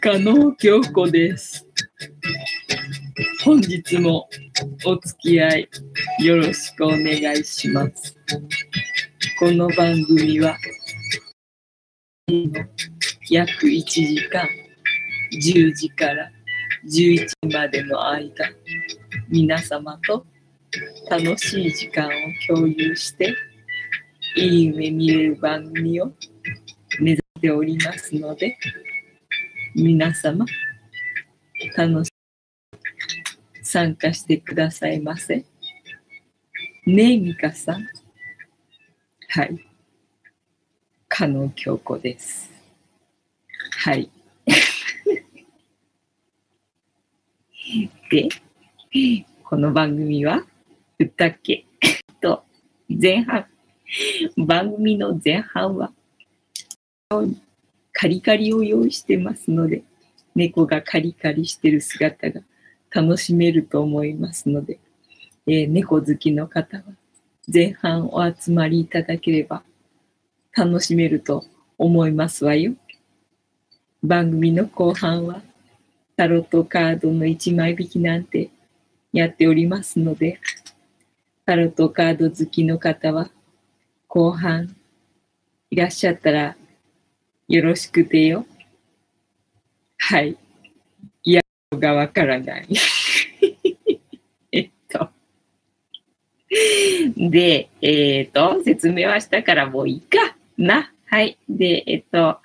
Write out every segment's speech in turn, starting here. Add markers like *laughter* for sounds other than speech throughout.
加納京子です。本日もお付き合いよろしくお願いします。この番組は約1時間10時から11時までの間皆様と楽しい時間を共有していい夢見れる番組を目指しておりますので皆様楽し参加してくださいませ。ねえ、ミカさん。はい。加納京子です。はい。で、この番組は、歌っけと、前半、番組の前半は、カリカリを用意してますので、猫がカリカリしてる姿が楽しめると思いますので、えー猫好きの方は前半お集まりいただければ楽しめると思いますわよ。番組の後半はタロットカードの1枚引きなんてやっておりますので、タロットカード好きの方は後半いらっしゃったらよろしくてよ。はい。いやがわからない。*laughs* えっと。で、えっと、説明はしたからもういいかな。はい。で、えっと、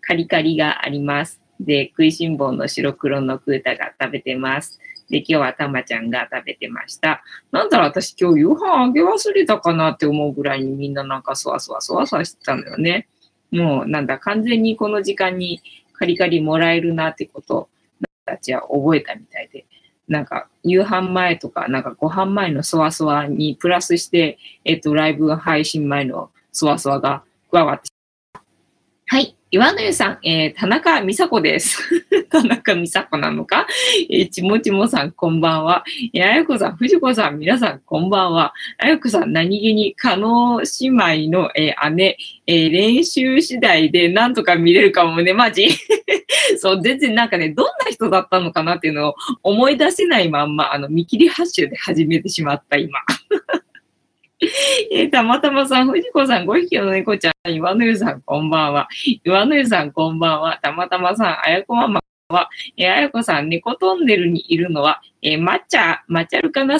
カリカリがあります。で、食いしん坊の白黒のクータが食べてます。で、今日はたまちゃんが食べてました。なんだろう、私今日夕飯あげ忘れたかなって思うぐらいにみんななんかそわそわそわそわしてたんだよね。もうなんだ、完全にこの時間にカリカリもらえるなってこと、たちは覚えたみたいで、なんか夕飯前とか、なんかご飯前のそわそわにプラスして、えっと、ライブ配信前のそわそわが加わって。はい。岩野湯さん、えー、田中美佐子です。*laughs* 田中美佐子なのか？えー、ちもちもさん、こんばんは。えー、あやこさん、藤子さん、皆さん、こんばんは。あやこさん、何気に、加納姉妹の、えー姉、えー練習次第でなんとか見れるかもね、マジ *laughs* そう、全然なんかね、どんな人だったのかなっていうのを思い出せないまんま、あの、見切り発集で始めてしまった、今。*laughs* えーたまたまさん、藤子さん、5匹の猫ちゃん、岩野湯さん、こんばんは。岩野湯さん、こんばんは。たまたまさん、あやこママは、えーあやこさん、猫トンネルにいるのは、えー、抹茶、抹茶ルかな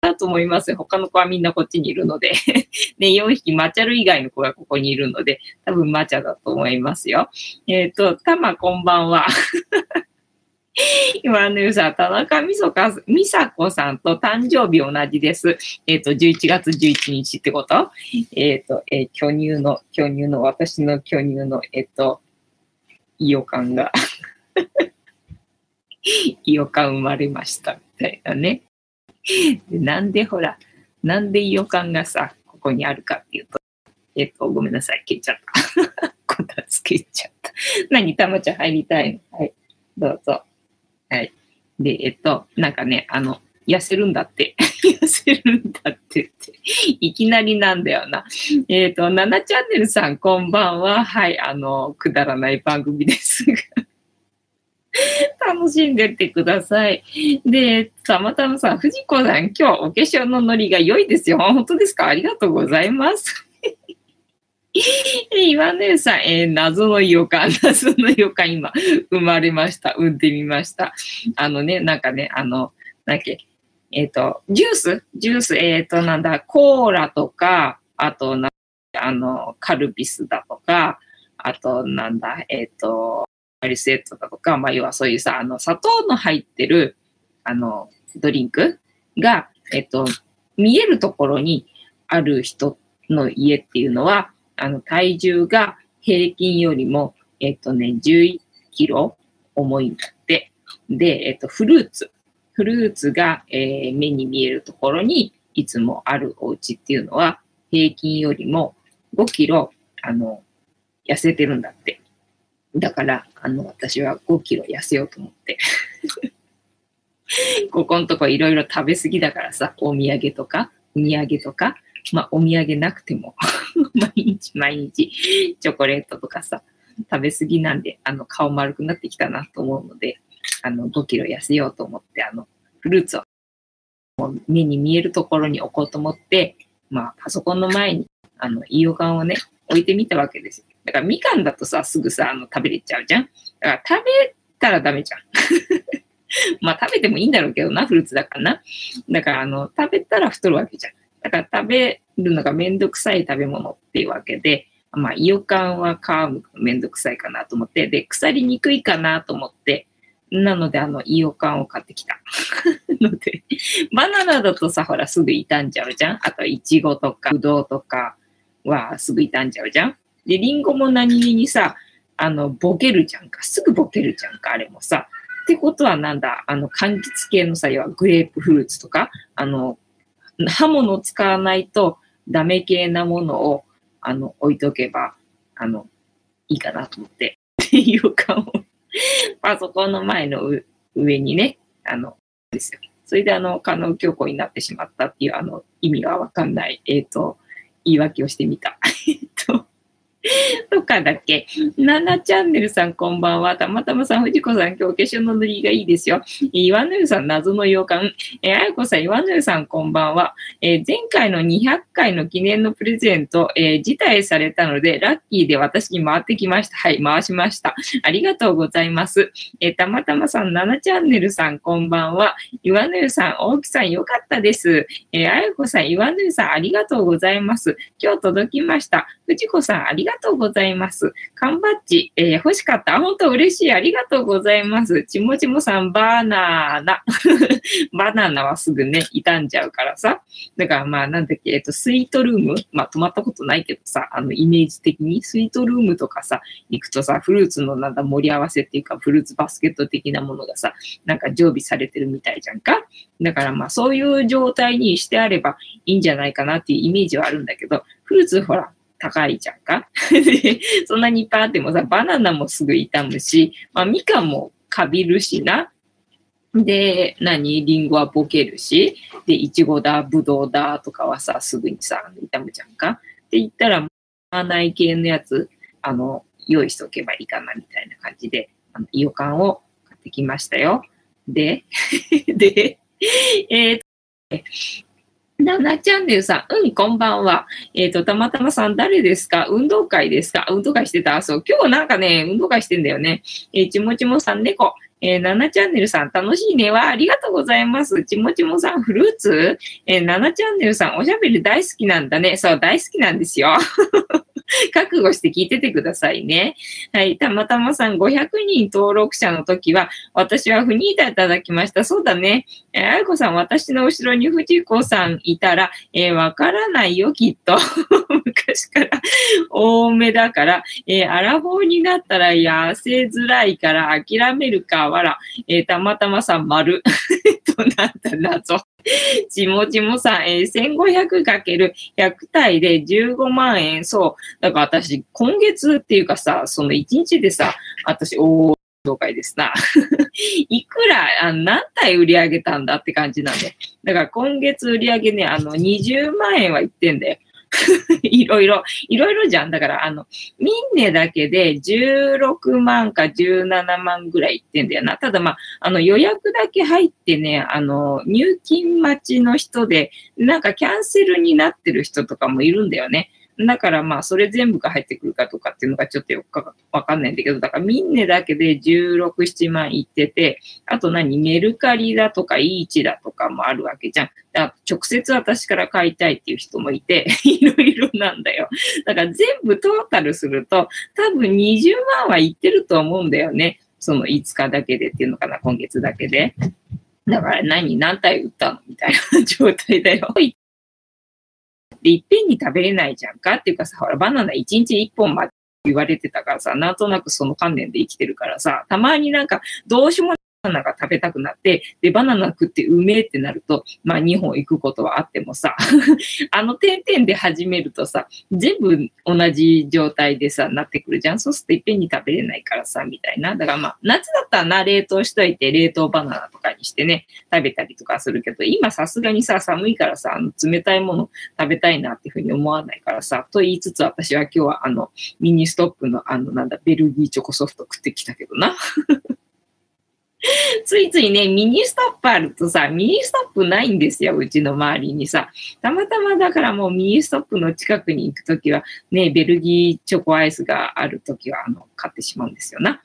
だと思います。他の子はみんなこっちにいるので。*laughs* ね、4匹、抹茶ル以外の子がここにいるので、多分抹茶だと思いますよ。えっ、と、たまこんばんは。*laughs* *laughs* 今のゆさん、田中美佐子さんと誕生日同じです。えっ、と、11月11日ってこと？えっ、と、えー巨乳の、巨乳の、私の巨乳の、えっ、と、イオカンが、イオカン生まれました、みたいなね。なんでほら、なんでイオカンがさ、ここにあるかっていうと、えっ、と、ごめんなさい、消えちゃった。*laughs* こたつけちゃった。何、たまちゃん入りたいの？はい、どうぞ。で、えっと、なんかね、あの、痩せるんだって。*laughs* 痩せるんだってって。いきなりなんだよな。えっ、と、7チャンネルさん、こんばんは。はい、あの、くだらない番組ですが。*laughs* 楽しんでってください。で、たまたまさん、藤子さん、今日お化粧のノリが良いですよ。本当ですか？ありがとうございます。岩根さん、えー謎の予感、謎の予感、*laughs* 今、生まれました。産んでみました。あのね、なんかね、あの、なんだっけ、えっ、と、ジュース？ジュース、えっ、と、なんだ、コーラとか、あとな、あの、カルピスだとか、あと、なんだ、えっ、と、アリセットだとか、まあ、要はそういうさ、あの、砂糖の入ってる、あの、ドリンクが、えっ、と、見えるところにある人の家っていうのは、あの、体重が平均よりも、えっ、とね、11キロ重いんだって。で、えっ、と、フルーツ。フルーツが、えー目に見えるところにいつもあるお家っていうのは、平均よりも5キロ、あの、痩せてるんだって。だから、あの、私は5キロ痩せようと思って。*laughs* ここのとこいろいろ食べ過ぎだからさ、お土産とか、お土産とか、まあ、お土産なくても、*laughs* 毎日毎日、チョコレートとかさ、食べ過ぎなんで、あの、顔丸くなってきたなと思うので、あの、5キロ痩せようと思って、あの、フルーツを目に見えるところに置こうと思って、まあ、パソコンの前に、あの、イオカンをね、置いてみたわけですよ。だから、みかんだとさ、すぐさ、あの、食べれちゃうじゃん。だから、食べたらダメじゃん。*laughs* まあ、食べてもいいんだろうけどな、フルーツだからな。だから、あの、食べたら太るわけじゃん。だから、食べるのがめんどくさい食べ物っていうわけで、まあ、イオカンは皮むくのめんどくさいかなと思って、で、腐りにくいかなと思って、なので、あの、イオカンを買ってきた。*laughs* ので、バナナだとさ、ほら、すぐ傷んじゃうじゃんあと、イチゴとか、ブドウとかはすぐ傷んじゃうじゃんで、リンゴも何気にさ、あの、ボケるじゃんか。すぐボケるじゃんか、あれもさ。ってことはなんだあの、柑橘系のさ、要はグレープフルーツとか、あの、刃物を使わないとダメ系なものを、あの、置いとけば、あの、いいかなと思って、*laughs* っていうかパソコンの前の上にね、あの、ですよ。それであの、可能強行になってしまったっていう、あの、意味がわかんない、えっ、ー、と、言い訳をしてみた。*laughs* えっと、*laughs* とかだっけ？ナナチャンネルさんこんばんは。たまたまさん、藤子さん、今日化粧の塗りがいいですよ。岩野湯さん、謎の洋館。えー、あやこさん、岩野湯さんこんばんは。えー、前回の200回の記念のプレゼント、えー、辞退されたので、ラッキーで私に回ってきました。はい、回しました。ありがとうございます。えー、たまたまさん、ナナチャンネルさんこんばんは。岩野湯さん、大木さん、よかったです。えー、あやこさん、岩野湯さん、ありがとうございます。今日届きました。藤子さん、ありがとうがとうございます。缶バッジ、えー、欲しかった。本当嬉しい。ありがとうございます。ちもちもさん、バナナ。*laughs* バナナはすぐね、傷んじゃうからさ。だからまあ、なんだっけ、えっと、スイートルーム。まあ、泊まったことないけどさ、あの、イメージ的に、スイートルームとかさ、行くとさ、フルーツのなんだ、盛り合わせっていうか、フルーツバスケット的なものがさ、なんか常備されてるみたいじゃんか。だからまあ、そういう状態にしてあればいいんじゃないかなっていうイメージはあるんだけど、フルーツほら、高いじゃんか、*laughs* そんなにいっぱいあってもさ、バナナもすぐ傷むし、まあ、みかんもかびるしな。で、何？リンゴはボケるし、で、いちごだ、ぶどうだとかはさ、すぐにさ、傷むじゃんか？って言ったら、まあ、ない系のやつ、あの、用意しとけばいいかな、みたいな感じで、あの、イオカンを買ってきましたよ。で、*laughs* で、えー、ななチャンネルさん、うん、こんばんは。えっ、ー、と、たまたまさん、誰ですか？運動会ですか？運動会してた？そう、今日なんかね、運動会してんだよね。えー、ちもちもさん、猫。えー、ナナチャンネルさん、楽しいねわ。ありがとうございます。ちもちもさん、フルーツ？えー、ナナチャンネルさん、おしゃべり大好きなんだね。そう、大好きなんですよ。*laughs* 覚悟して聞いててくださいね。はい。たまたまさん500人登録者の時は、私はフニータいただきました。そうだね。えー、あやこさん、私の後ろに藤子さんいたら、えー、わからないよ、きっと。*laughs* 昔から多めだから、えー、アラフォーになったら痩せづらいから諦めるか、わら。えー、たまたまさん、丸。*laughs* と、なんだ、謎。ちもちもさん、えー、1500×100 体で15万円。そう。だから私、今月っていうかさ、その1日でさ、私、おー、紹介ですな。*laughs* いくら、あ何体売り上げたんだって感じなんで。だから今月売り上げね、あの、20万円はいってんだよ。*laughs* いろいろ、いろいろじゃん。だから、あの、ミンネだけで16万か17万ぐらいいってんだよな。ただまあ、あの予約だけ入ってね、あの、入金待ちの人で、なんかキャンセルになってる人とかもいるんだよね。だからまあ、それ全部が入ってくるかとかっていうのがちょっとよくわかんないんだけど、だからミンネだけで16、7万いってて、あと何メルカリだとかイーチだとかもあるわけじゃん。だ直接私から買いたいっていう人もいて、*laughs* いろいろなんだよ。だから全部トータルすると、多分20万はいってると思うんだよね。その5日だけでっていうのかな、今月だけで。だから何、何体売ったの？みたいな状態だよ。で、いっぺんに食べれないじゃんかっていうかさ、ほら、バナナ一日一本まで言われてたからさ、なんとなくその観念で生きてるからさ、たまになんか、どうしもナナが食べたくなって、で、バナナ食ってうめえってなると、まあ2本行くことはあってもさ、*laughs* あの点々で始めるとさ、全部同じ状態でさ、なってくるじゃん。そうするといっぺんに食べれないからさ、みたいな。だからまあ、夏だったらな、冷凍しといて、冷凍バナナとかにしてね、食べたりとかするけど、今さすがにさ、寒いからさ、あの冷たいもの食べたいなっていうふうに思わないからさ、と言いつつ私は今日はあの、ミニストップのあの、なんだ、ベルギーチョコソフト食ってきたけどな。*laughs* *laughs* ついついね、ミニストップあるとさ、ミニストップないんですよ、うちの周りにさ。たまたまだからもうミニストップの近くに行くときは、ね、ベルギーチョコアイスがあるときは、あの、買ってしまうんですよな。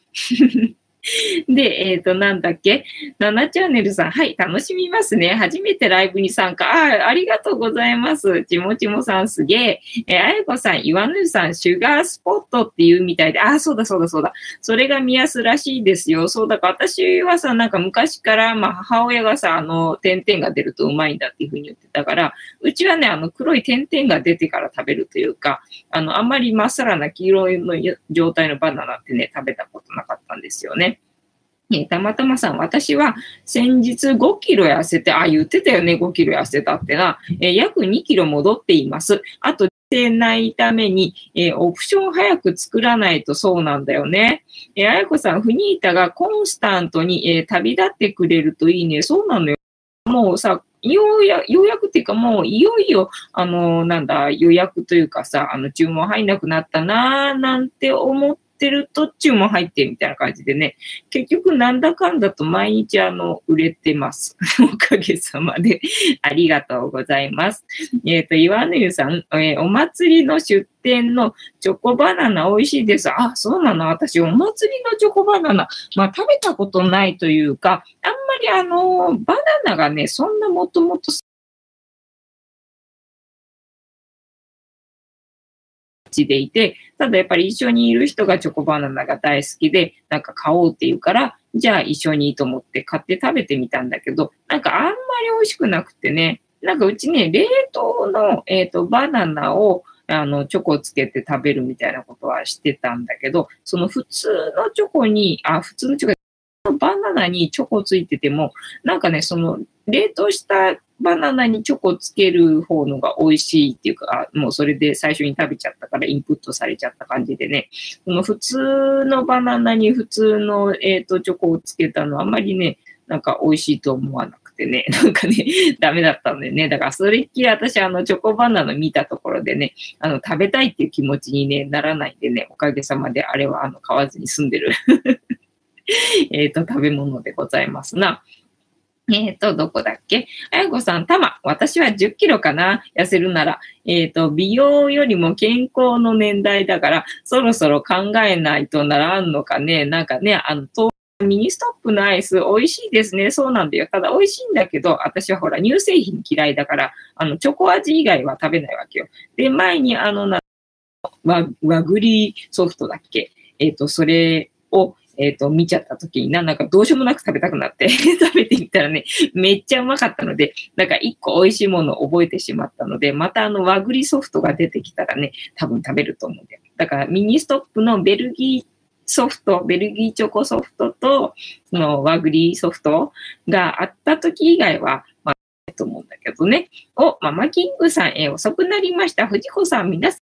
で、えっ、ー、と、なんだっけ ?7 チャンネルさん、はい、楽しみますね。初めてライブに参加。あ、ありがとうございます。ちもちもさんすげえ。えー、あやこさん、岩ぬさん、シュガースポットっていうみたいで、ああ、そうだそうだそうだ。それが見やすらしいですよ。そうだから私はさ、なんか昔から、まあ母親がさ、あの、点々が出るとうまいんだっていうふうに言ってたから、うちはね、あの、黒い点々が出てから食べるというか、あの、あんまりまっさらな黄色の状態のバナナってね、食べたことなかったんですよね。えたまたまさん、私は先日5キロ痩せて、あ、言ってたよね、5キロ痩せたってな、え約2キロ戻っています。あと、せないために、えー、オプション早く作らないとそうなんだよね。えー、あやこさん、フニータがコンスタントに、えー、旅立ってくれるといいね。そうなのよ。もうさ、ようや、ようやくっていうかもういよいよ、あの、なんだ、予約というかさ、あの、注文入んなくなったなーなんて思っってると注文入ってみたいな感じでね、結局なんだかんだと毎日あの、売れてます。*laughs* おかげさまで。ありがとうございます。えっ、ー、と、岩根さん、えー、お祭りの出店のチョコバナナ美味しいです。あ、そうなの？私、お祭りのチョコバナナ、まあ食べたことないというか、あんまりあの、バナナがね、そんなもともとちでいて、ただやっぱり一緒にいる人がチョコバナナが大好きで、なんか買おうって言うから、じゃあ一緒にいいと思って買って食べてみたんだけど、なんかあんまり美味しくなくてね、なんかうちね、冷凍の、えっ、ー、と、バナナを、あの、チョコつけて食べるみたいなことはしてたんだけど、その普通のチョコに、あ、普通のチョコ、バナナにチョコついてても、なんかね、その冷凍したバナナにチョコつける方のが美味しいっていうか、もうそれで最初に食べちゃったからインプットされちゃった感じでね、この普通のバナナに普通の、えーと、チョコをつけたのあんまりね、なんか美味しいと思わなくてね、*laughs* なんかね、ダメだったんでね、だからそれっきり私あのチョコバナナ見たところでね、あの食べたいっていう気持ちに、ね、ならないんでね、おかげさまであれはあの買わずに済んでる。*laughs* えっと食べ物でございますな。*laughs* えっ、ー、と、どこだっけ？あやこさん、たま。私は10キロかな痩せるなら。えっ、ー、と、美容よりも健康の年代だから、そろそろ考えないとならんのかね。なんかね、あの、ミニストップのアイス美味しいですね。そうなんだよ。ただ美味しいんだけど、私はほら乳製品嫌いだから、あの、チョコ味以外は食べないわけよ。で、前にあの、な和、和栗ソフトだっけ？えっ、ー、と、それを、えっ、ー、と、見ちゃった時にな、なんかどうしようもなく食べたくなって *laughs* 食べてみたらね、めっちゃうまかったので、なんか一個美味しいものを覚えてしまったので、またあの和栗ソフトが出てきたらね、多分食べると思うんだよ。だからミニストップのベルギーソフト、ベルギーチョコソフトと、その和栗ソフトがあった時以外は、まあ、と思うんだけどね。お、ママキングさん、え遅くなりました。藤子さん、皆さん、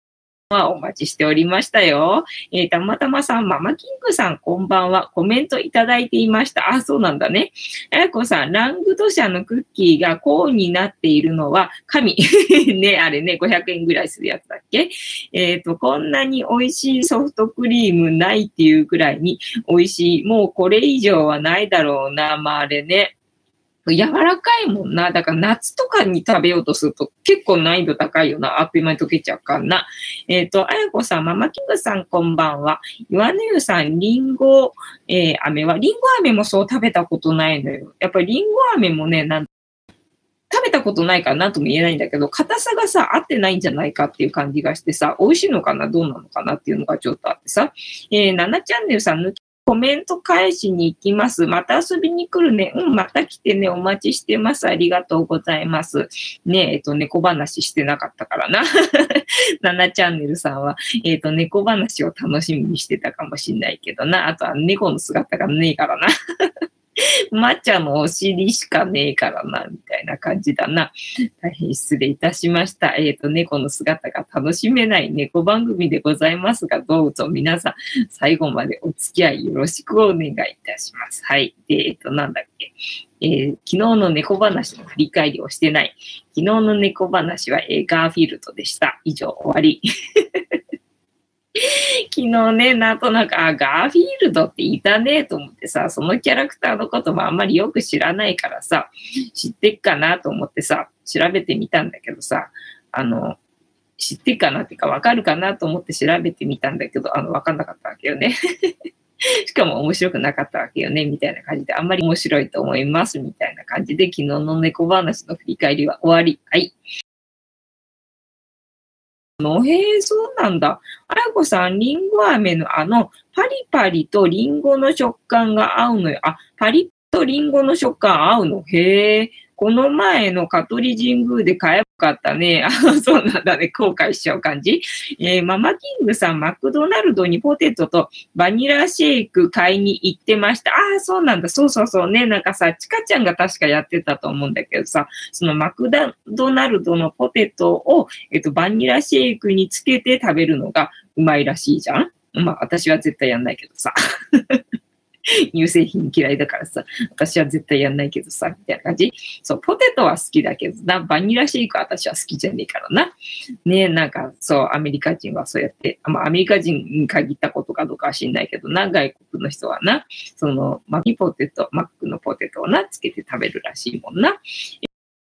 はお待ちしておりましたよ。えー、たまたまさん、ママキングさん、こんばんは。コメントいただいていました。あ、そうなんだね。あやこさん、ラングド社のクッキーがコーンになっているのは神。*laughs* ね、あれね、500円ぐらいするやつだっけ？えっ、ー、と、こんなに美味しいソフトクリームないっていうくらいに美味しい。もうこれ以上はないだろうな。まあ、あれね。柔らかいもんな。だから夏とかに食べようとすると結構難易度高いよな。あっという間に溶けちゃうからな。えっ、ー、と、あやこさん、ママキングさんこんばんは。岩根湯さん、リンゴ、えー、飴は、リンゴ飴もそう食べたことないのよ。やっぱりリンゴ飴もね、なん食べたことないから何とも言えないんだけど、硬さがさ、合ってないんじゃないかっていう感じがしてさ、美味しいのかなどうなのかなっていうのがちょっとあってさ、えー、7チャンネルさん抜きコメント返しに行きます。また遊びに来るね。うん、また来てね。お待ちしてます。ありがとうございます。ねえ、えっと、猫話してなかったからな。*laughs* 7チャンネルさんは、えっと、猫話を楽しみにしてたかもしんないけどな。あとは猫の姿がねえからな。*laughs* 抹茶のお尻しかねえからな、みたいな感じだな。大変失礼いたしました。えっ、ー、と、猫の姿が楽しめない猫番組でございますが、どうぞ皆さん、最後までお付き合いよろしくお願いいたします。はい。で、えっ、ー、と、なんだっけ。えー、昨日の猫話の振り返りをしてない。昨日の猫話は、えー、ガーフィールドでした。以上、終わり。*laughs* 昨日ね、なんとなく、あ、ガーフィールドっていたねと思ってさ、そのキャラクターのこともあんまりよく知らないからさ、知ってっかなと思ってさ、調べてみたんだけどさ、あの、知ってっかなっていうか、わかるかなと思って調べてみたんだけど、あの、わかんなかったわけよね。*laughs* しかも面白くなかったわけよね、みたいな感じで、あんまり面白いと思います、みたいな感じで、昨日の猫話の振り返りは終わり。はい。のへえ、そうなんだ。あやこさん、りんご飴のあの、パリパリとりんごの食感が合うのよ。あ、パリとりんごの食感合うの？へえ。この前の香取神宮で買えばよかったね。*laughs* あ、そうなんだね。後悔しちゃう感じ。えー、ママキングさん、マクドナルドにポテトとバニラシェイク買いに行ってました。ああ、そうなんだ。そうそうそうね。なんかさ、チカちゃんが確かやってたと思うんだけどさ、そのマクドナルドのポテトを、えっと、バニラシェイクにつけて食べるのがうまいらしいじゃんまあ、私は絶対やんないけどさ。*laughs* *laughs* 乳製品嫌いだからさ、私は絶対やんないけどさ、みたいな感じ。そう、ポテトは好きだけどな、バニラシェイクは私は好きじゃねえからな。ねえなんか、そう、アメリカ人はそうやって、まあ、アメリカ人に限ったことかどうかは知んないけどな、外国の人はな、その、マキポテト、マックのポテトをな、つけて食べるらしいもんな。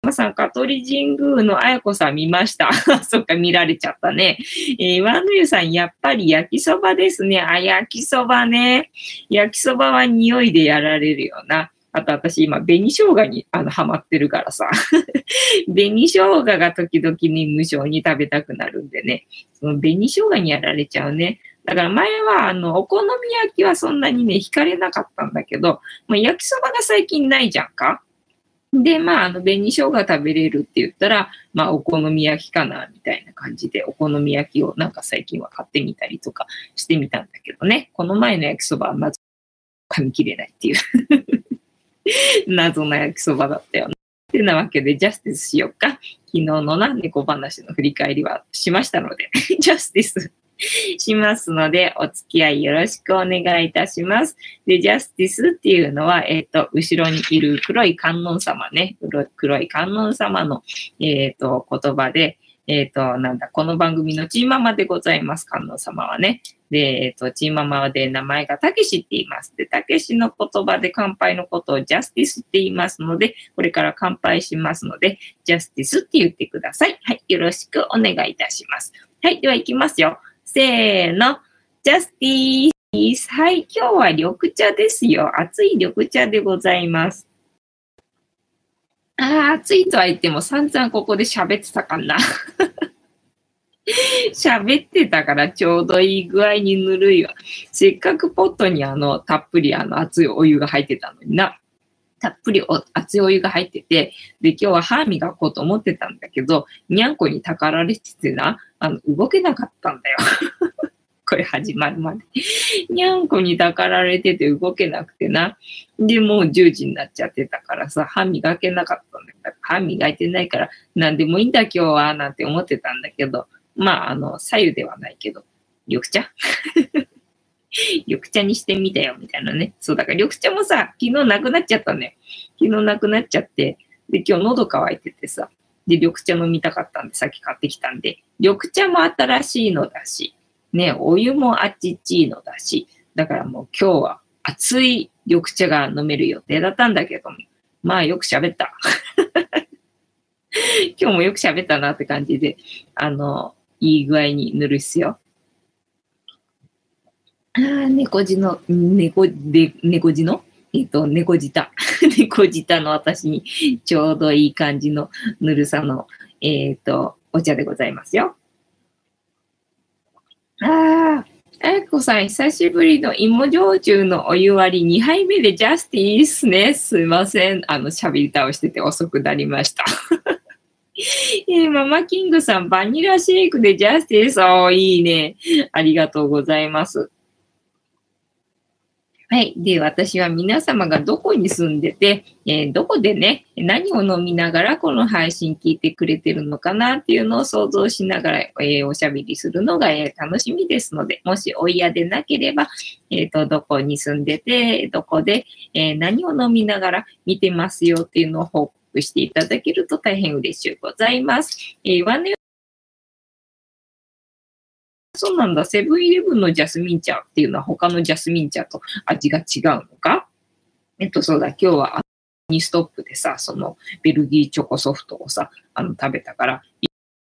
まさん、香取神宮のあやこさん見ました。*laughs* そっか、見られちゃったね。えー、ワンヌユさん、やっぱり焼きそばですね。あ、焼きそばね。焼きそばは匂いでやられるよな。あと私今、紅生姜にあのハマってるからさ。*laughs* 紅生姜が時々に無性に食べたくなるんでね。その紅生姜にやられちゃうね。だから前はあの、お好み焼きはそんなにね、惹かれなかったんだけど、まあ、焼きそばが最近ないじゃんか。で、まあ、あの、紅生姜食べれるって言ったら、まあ、お好み焼きかな、みたいな感じで、お好み焼きをなんか最近は買ってみたりとかしてみたんだけどね、この前の焼きそばはまず噛み切れないっていう *laughs* 謎の焼きそばだったよね。ってなわけで、ジャスティスしよっか。昨日のな、猫話の振り返りはしましたので、*laughs* ジャスティスしますので、お付き合いよろしくお願いいたします。で、ジャスティスっていうのは、えっ、ー、と、後ろにいる黒い観音様ね、黒い観音様の、えっ、ー、と、言葉で、えっ、ー、と、なんだ、この番組のチーママでございます、観音様はね。で、えっ、と、チーママで名前がたけしって言います。で、たけしの言葉で乾杯のことをジャスティスって言いますので、これから乾杯しますので、ジャスティスって言ってください。はい、よろしくお願いいたします。はい、では行きますよ。せーの。ジャスティース。はい、今日は緑茶ですよ。熱い緑茶でございます。ああ、暑いとは言っても散々ここで喋ってたかな。*laughs* 喋ってたからちょうどいい具合にぬるいわ。せっかくポットにあの、たっぷりあの熱いお湯が入ってたのにな。たっぷりお熱いお湯が入ってて、で、今日は歯磨こうと思ってたんだけど、にゃんこにたかられててな、あの、動けなかったんだよ。*laughs* これ始まるまで。にゃんこに抱かられてて動けなくてな。で、もう10時になっちゃってたからさ、歯磨けなかったんだよ。歯磨いてないから、何でもいいんだ今日は、なんて思ってたんだけど、まあ、あの、左右ではないけど、緑茶 *laughs* 緑茶にしてみたよ、みたいなね。そう、だから緑茶もさ、昨日なくなっちゃったね。昨日なくなっちゃって、で、今日喉乾いててさ、で、緑茶飲みたかったんで、さっき買ってきたんで、緑茶も新しいのだし、ね、お湯もあっちっちいのだし、だからもう今日は熱い緑茶が飲める予定だったんだけども、まあよく喋った。*laughs* 今日もよく喋ったなって感じで、あの、いい具合に塗るっすよ。ああ、猫字の、猫で、猫字の？えっ、と、猫舌。*laughs* 猫舌の私にちょうどいい感じのぬるさの、えっ、ー、と、お茶でございますよ。ああ、あやこさん、久しぶりの芋焼酎のお湯割り2杯目でジャスティースね。すいません。あの、喋り倒してて遅くなりました。*laughs* えー、ママキングさん、バニラシェイクでジャスティース。おいいね。ありがとうございます。はい。で、私は皆様がどこに住んでて、えー、どこでね、何を飲みながらこの配信聞いてくれてるのかなっていうのを想像しながら、えー、おしゃべりするのが、えー、楽しみですので、もしお嫌でなければ、えっ、と、どこに住んでて、どこで、え何を飲みながら見てますよっていうのを報告していただけると大変嬉しゅうございます。えー、そうなんだ。セブンイレブンのジャスミン茶っていうのは他のジャスミン茶と味が違うのか？えっと、そうだ、今日はミニストップでさ、そのベルギーチョコソフトをさ、あの食べたから、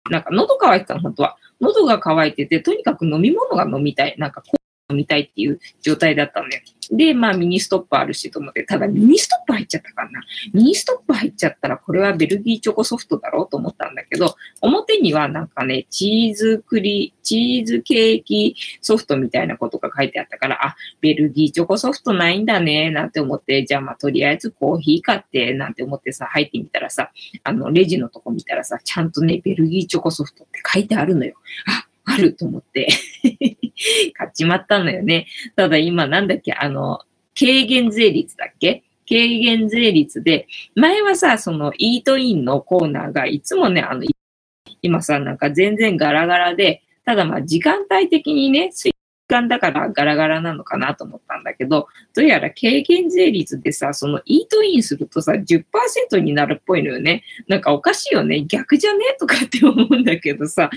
なんか喉乾いてたの、本当は。喉が渇いてて、とにかく飲み物が飲みたい。なんかみたいっていう状態だったのよ。で、まあミニストップあるしと思って、ただミニストップ入っちゃったからな。ミニストップ入っちゃったらこれはベルギーチョコソフトだろうと思ったんだけど、表にはなんかね、チーズクリ、チーズケーキソフトみたいなことが書いてあったから、あ、ベルギーチョコソフトないんだね、なんて思って、じゃあまあとりあえずコーヒー買って、なんて思ってさ、入ってみたらさ、あの、レジのとこ見たらさ、ちゃんとね、ベルギーチョコソフトって書いてあるのよ。あ、あると思って *laughs* 買っちまったんだよね。ただ今なんだっけ、あの、軽減税率だっけ？軽減税率で、前はさ、そのイートインのコーナーがいつもね、あの、今さ、なんか全然ガラガラで、ただまあ時間帯的にね、間だからガラガラなのかなと思ったんだけど、どうやら軽減税率でさ、そのイートインするとさ、10%になるっぽいのよね。なんかおかしいよね。逆じゃね？とかって思うんだけどさ、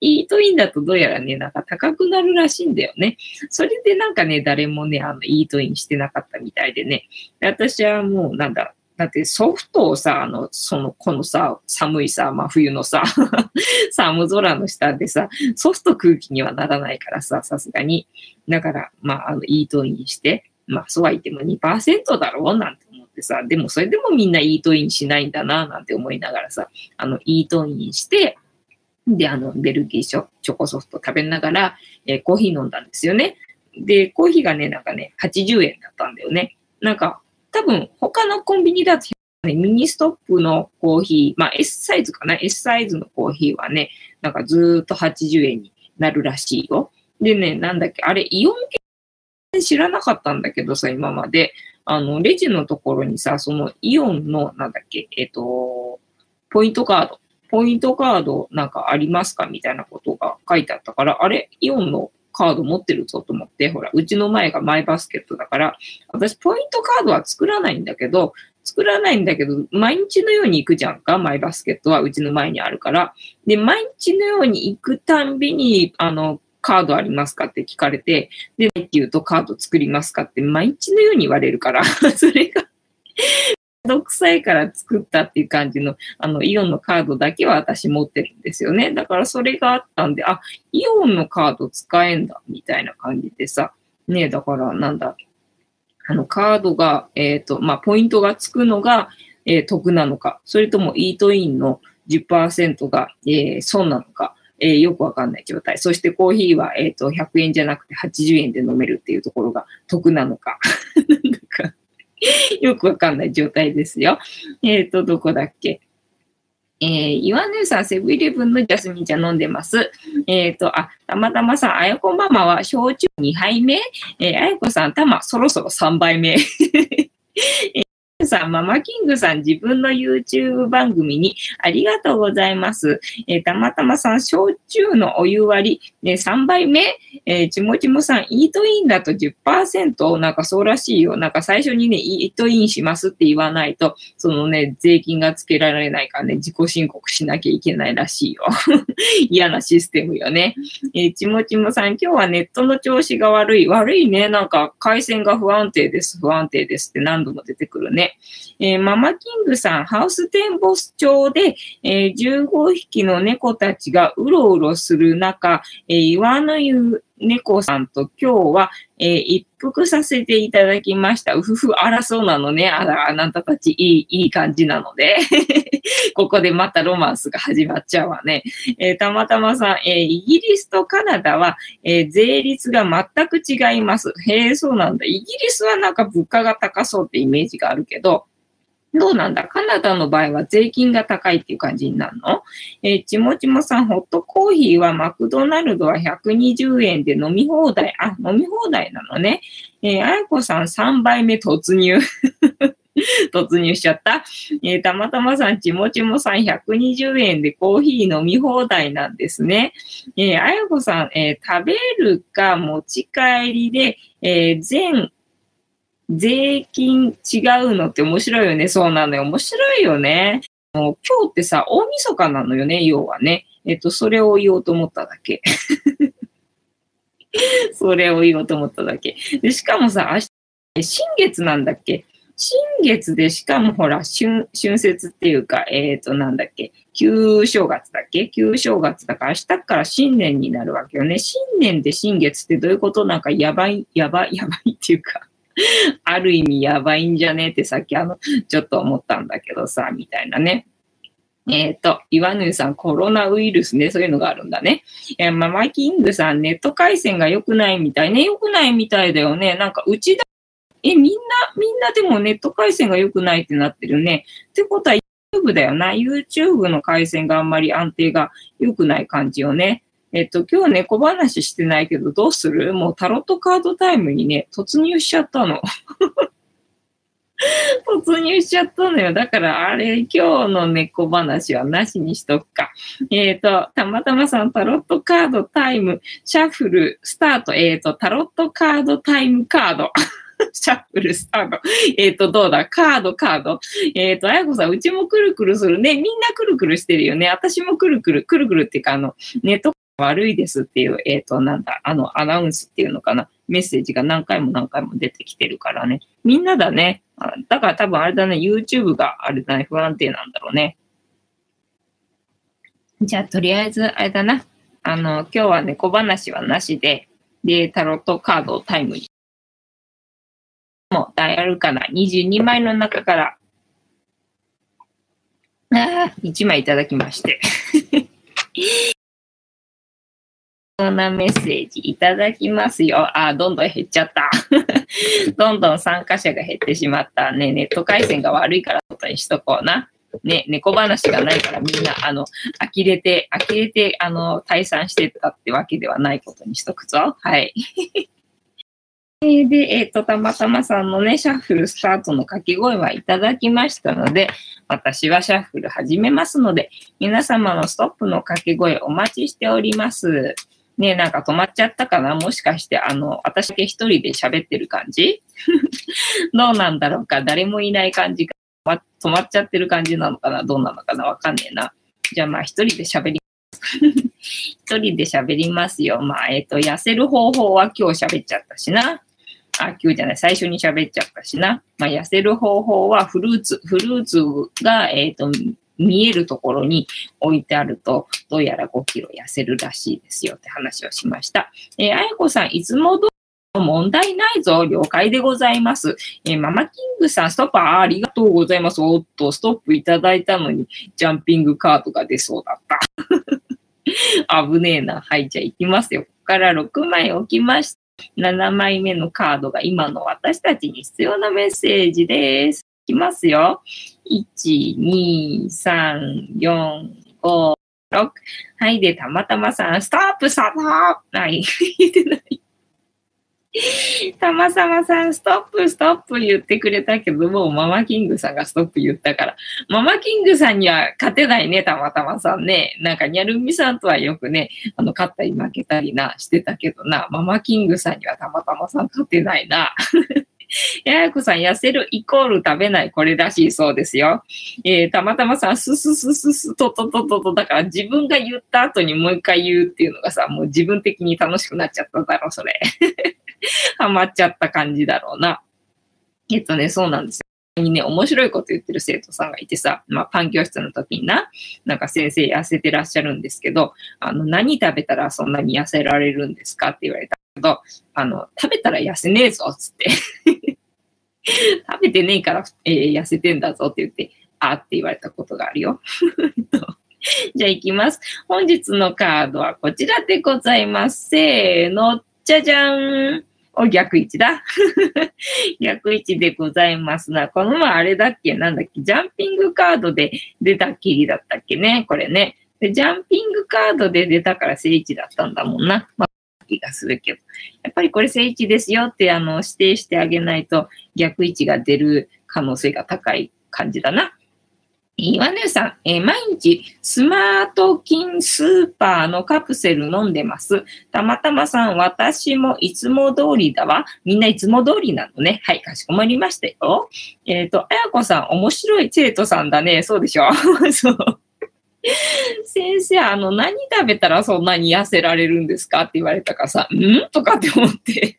イートインだとどうやらね、なんか高くなるらしいんだよね。それでなんかね、誰もね、あの、イートインしてなかったみたいでね。私はもう、なんだ、だってソフトをさ、あの、その、このさ、寒いさ、真、冬のさ、*laughs* 寒空の下でさ、ソフト空気にはならないからさ、さすがに。だから、まあ、あの、イートインして、まあ、そうは言っても2%だろうなんて思ってさ、でもそれでもみんなイートインしないんだな、なんて思いながらさ、あの、イートインして、で、あの、ベルギーチョコソフト食べながら、えー、コーヒー飲んだんですよね。で、コーヒーがね、なんかね、80円だったんだよね。なんか、多分他のコンビニだと、ね、ミニストップのコーヒー、まあ S サイズかな ?S サイズのコーヒーはね、なんかずーっと80円になるらしいよ。でね、なんだっけ、あれイオン系知らなかったんだけどさ、今まで。あの、レジのところにさ、そのイオンの、なんだっけ、えっ、と、ポイントカード。ポイントカードなんかありますか？みたいなことが書いてあったから、あれ、イオンのカード持ってるぞと思って、ほら、うちの前がマイバスケットだから、私ポイントカードは作らないんだけど、作らないんだけど、毎日のように行くじゃんか、マイバスケットはうちの前にあるから。で、毎日のように行くたんびに、あの、カードありますかって聞かれて、で、って言うとカード作りますかって毎日のように言われるから、*laughs* それが独裁から作ったっていう感じの、あの、イオンのカードだけは私持ってるんですよね。だからそれがあったんで、あ、イオンのカード使えんだ、みたいな感じでさ。ねだからなんだ、あの、カードが、えっ、ー、と、まあ、ポイントがつくのが、えー、得なのか、それともイートインの10%が、えー、損なのか、えー、よくわかんない状態。そしてコーヒーは、えっ、ー、と、100円じゃなくて80円で飲めるっていうところが得なのか。*laughs* *laughs* よくわかんない状態ですよ。えっ、ー、と、どこだっけ？えー、岩根さん、セブンイレブンのジャスミン茶飲んでます。えっ、ー、と、あ、たまたまさん、あやこママは焼酎2杯目？えー、あやこさん、たま、そろそろ3杯目。えさん、ママキングさん、自分の YouTube 番組にありがとうございます。えー、たまたまさん、焼酎のお湯割り、ね、3杯目、えー、ちもちもさん、イートインだと10%、なんかそうらしいよ。なんか最初にね、イートインしますって言わないと、そのね、税金がつけられないからね、自己申告しなきゃいけないらしいよ。*laughs* 嫌なシステムよね。えー、ちもちもさん、今日はネットの調子が悪い。悪いね。なんか回線が不安定です。不安定ですって何度も出てくるね。えー、ママキングさん、ハウステンボス町で、えー、15匹の猫たちがうろうろする中、えー、岩の湯猫さんと今日は、えー、一服させていただきました。うふふ、あらそうなのね。あら、あなたたちいい、いい感じなので。*laughs* ここでまたロマンスが始まっちゃうわね。えー、たまたまさん、えー、イギリスとカナダは、え、税率が全く違います。へえ、そうなんだ。イギリスはなんか物価が高そうってイメージがあるけど、どうなんだ？カナダの場合は税金が高いっていう感じになるの？えー、ちもちもさん、ホットコーヒーはマクドナルドは120円で飲み放題。あ、飲み放題なのね。えー、あやこさん3杯目突入。*laughs* 突入しちゃった。えー、たまたまさん、ちもちもさん120円でコーヒー飲み放題なんですね。えー、あやこさん、えー、食べるか持ち帰りで、え、全税金違うのって面白いよね。そうなのよ。面白いよね。もう今日ってさ、大晦日なのよね、要はね。えっと、それを言おうと思っただけ。*laughs* それを言おうと思っただけ。で、しかもさ、明日、新月なんだっけ？新月で、しかもほら、春、春節っていうか、えっ、ー、と、なんだっけ？旧正月だっけ？旧正月だから明日から新年になるわけよね。新年で新月ってどういうこと？なんかやばい、やばい、やばいっていうか *laughs* ある意味やばいんじゃねってさっきあの、ちょっと思ったんだけどさ、みたいなね。えっ、ー、と、岩縫さん、コロナウイルスね、そういうのがあるんだね。えー、ママキングさん、ネット回線が良くないみたいね。良くないみたいだよね。なんか、うちだ、え、みんな、みんなでもネット回線が良くないってなってるね。ってことは、YouTube だよな。YouTube の回線があんまり安定が良くない感じよね。えっと、今日猫話してないけど、どうする？もうタロットカードタイムにね、突入しちゃったの。*laughs* 突入しちゃったのよ。だから、あれ、今日の猫話はなしにしとくか。えっ、ー、と、たまたまさん、タロットカードタイム、シャッフル、スタート。えっ、ー、と、タロットカードタイムカード。*laughs* シャッフルスタート。えっ、ー、と、どうだ？カード、カード。えっ、ー、と、あやこさん、うちもくるくるするね。みんなくるくるしてるよね。私もくるくる、くるくるっていうか、あの、ネット悪いですっていう、えっ、ー、と、なんだ、あの、アナウンスっていうのかな。メッセージが何回も何回も出てきてるからね。みんなだね。だから多分あれだね、YouTube があれだね、不安定なんだろうね。じゃあ、とりあえず、あれだな。あの、今日は猫話はなしで、で、タロットカードをタイムに。もう、大あるかな。22枚の中から、ああ、1枚いただきまして。そんなメッセージいただきますよ。あ、どんどん減っちゃった。*laughs* どんどん参加者が減ってしまった。ね、ネット回線が悪いからことにしとこうな。ね、猫話がないからみんな、あの、呆れて、呆れて、あの、退散してたってわけではないことにしとくぞ。はい。で、えっ、ー、と、たまたまさんのね、シャッフルスタートの掛け声はいただきましたので、私はシャッフル始めますので、皆様のストップの掛け声お待ちしております。ねなんか止まっちゃったかな？もしかして、あの、私だけ一人で喋ってる感じ？*laughs* どうなんだろうか？誰もいない感じか、止まっちゃってる感じなのかな？どうなのかな？わかんねえな。じゃあまあ一人で喋り *laughs* 一人で喋りますよ。まあ、えっ、ー、と、痩せる方法は今日喋っちゃったしな。あ、今日じゃない、最初に喋っちゃったしな。まあ、痩せる方法はフルーツ、フルーツが、えっ、ー、と、見えるところに置いてあると、どうやら5キロ痩せるらしいですよって話をしました。えー、あやこさん、いつもど問題ないぞ。了解でございます。えー、ママキングさん、ストップありがとうございます。おっと、ストップいただいたのに、ジャンピングカードが出そうだった。*laughs* 危ねえな。はい、じゃあ行きますよ。ここから6枚置きました。7枚目のカードが今の私たちに必要なメッセージです。いきますよ。1、2、3、4、5、6。はい。で、たまたまさん、ストップ、ストップはい。言ってない。たまさまさん、ストップ、ストップ言ってくれたけど、もうママキングさんがストップ言ったから、ママキングさんには勝てないね、たまたまさんね。なんか、ニャルミさんとはよくね、あの、勝ったり負けたりな、してたけどな、ママキングさんにはたまたまさん勝てないな。*laughs* ややこさん、痩せるイコール食べない、これらしいそうですよ。えー、たまたまさん、すすすすすととととと、だから自分が言った後にもう一回言うっていうのがさ、もう自分的に楽しくなっちゃっただろ、それ。*laughs* ハマっちゃった感じだろうな。えっとね、そうなんですよ。にね、面白いこと言ってる生徒さんがいてさ、まあ、パン教室の時にな、なんか先生痩せてらっしゃるんですけど、あの、何食べたらそんなに痩せられるんですかって言われたけど、あの、食べたら痩せねえぞ、つって *laughs* 食べてねえから、えー、痩せてんだぞって言って、あって言われたことがあるよ。*laughs* じゃあ行きます。本日のカードはこちらでございます。せーの、じゃじゃん。お、逆位置だ。*laughs* 逆位置でございますな。この前あれだっけ？なんだっけ？ジャンピングカードで出たきりだったっけね？これね。で、ジャンピングカードで出たから正位置だったんだもんな。まあ、気がするけど。やっぱりこれ正位置ですよってあの指定してあげないと逆位置が出る可能性が高い感じだな。岩根さん、えー、毎日スマート金スーパーのカプセル飲んでます。たまたまさん、私もいつも通りだわ。みんないつも通りなのね。はい、かしこまりましたよ。えっ、ー、と、あやこさん、面白い生徒さんだね。そうでしょ？*laughs* そう。先生、あの、何食べたらそんなに痩せられるんですか？って言われたからさ、ん？とかって思って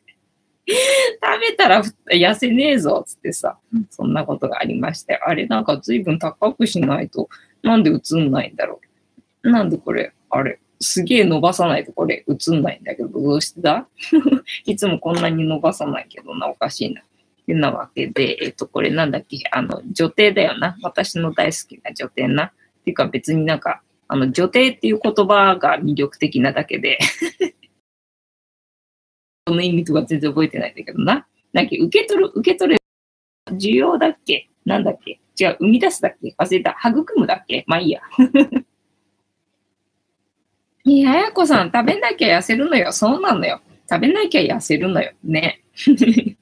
食べたら痩せねえぞつってさ、そんなことがありまして、あれなんか随分高くしないと、なんで映んないんだろう。なんでこれ、あれ、すげえ伸ばさないとこれ映んないんだけど、どうしてだ？*laughs* いつもこんなに伸ばさないけどな、おかしいな。ってなわけで、えっ、と、これなんだっけ、あの、女帝だよな。私の大好きな女帝な。っていうか別になんか、あの、女帝っていう言葉が魅力的なだけでそ *laughs* の意味とか全然覚えてないんだけどな。なんか受け取る、受け取る、需要だっけ？なんだっけ？違う、生み出すだっけ？忘れた。育むだっけ？まあいいや。*laughs* いや、あやこさん、食べなきゃ痩せるのよ。そうなのよ。食べなきゃ痩せるのよ。ね。*laughs*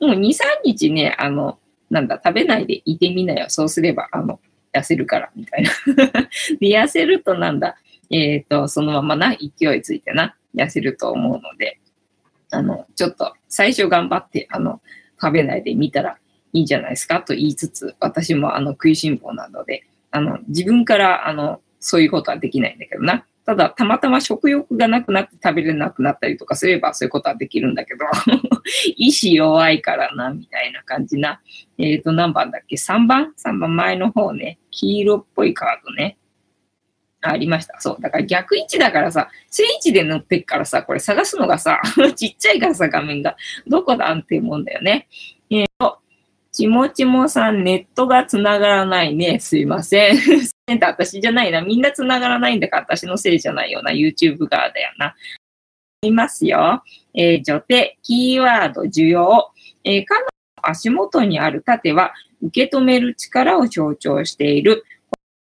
もう2、3日ね、あの、なんだ、食べないでいてみなよ。そうすれば、あの、痩せるから、みたいな。*laughs* で、痩せるとなんだ、えっ、ー、と、そのままな、勢いついてな、痩せると思うので、あの、ちょっと最初頑張って、あの、食べないでみたらいいんじゃないですかと言いつつ、私もあの、食いしん坊なので、あの、自分からあの、そういうことはできないんだけどな。ただ、たまたま食欲がなくなって食べれなくなったりとかすればそういうことはできるんだけど、*laughs* 意志弱いからな、みたいな感じな。えっ、ー、と、何番だっけ ?3 番 ?3 番前の方ね。黄色っぽいカードね。ありました。そう。だから逆位置だからさ、正位置で乗ってっからさ、これ探すのがさ、*laughs* ちっちゃいからさ、画面が。どこだって思うもんだよね。えっ、ー、と、ちもちもさん、ネットが繋がらないね。すいません。センター私じゃないな。みんな繋がらないんだから私のせいじゃないような。YouTube 側だよな。いますよ。えー、女帝、キーワード、需要。えー、彼の足元にある盾は、受け止める力を象徴している。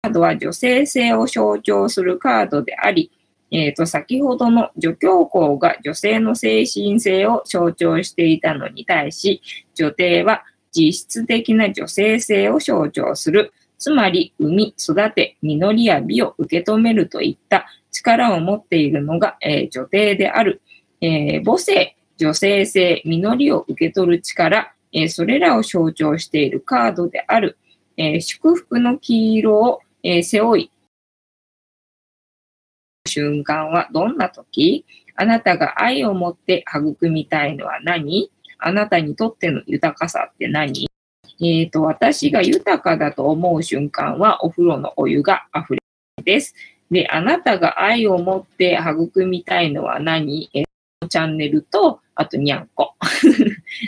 カードは女性性を象徴するカードであり、えっ、ー、と、先ほどの女教皇が女性の精神性を象徴していたのに対し、女帝は実質的な女性性を象徴する。つまり、産み、育て、実りや美を受け止めるといった力を持っているのが、えー、女帝である。えー、母性、女性性、実りを受け取る力、えー、それらを象徴しているカードである。えー、祝福の黄色をえー、背負い、瞬間はどんな時あなたが愛を持って育みたいのは何あなたにとっての豊かさって何えっ、ー、と、私が豊かだと思う瞬間はお風呂のお湯が溢れです。で、あなたが愛を持って育みたいのは何えー、チャンネルと、あとにゃんこ。*laughs*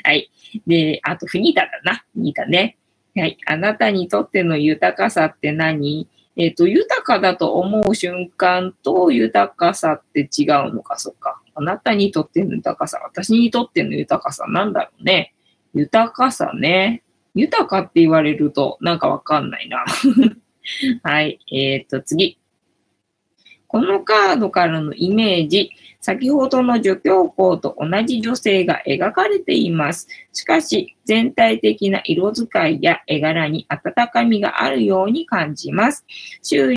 はい。で、あとフニータだな。フニータね。はい。あなたにとっての豊かさって何？えっ、ー、と、豊かだと思う瞬間と豊かさって違うのか、そっか。あなたにとっての豊かさ、私にとっての豊かさなんだろうね。豊かさね。豊かって言われるとなんかわかんないな。*laughs* はい。えっ、ー、と、次。このカードからのイメージ、先ほどの女教皇と同じ女性が描かれています。しかし、全体的な色使いや絵柄に温かみがあるように感じます。周囲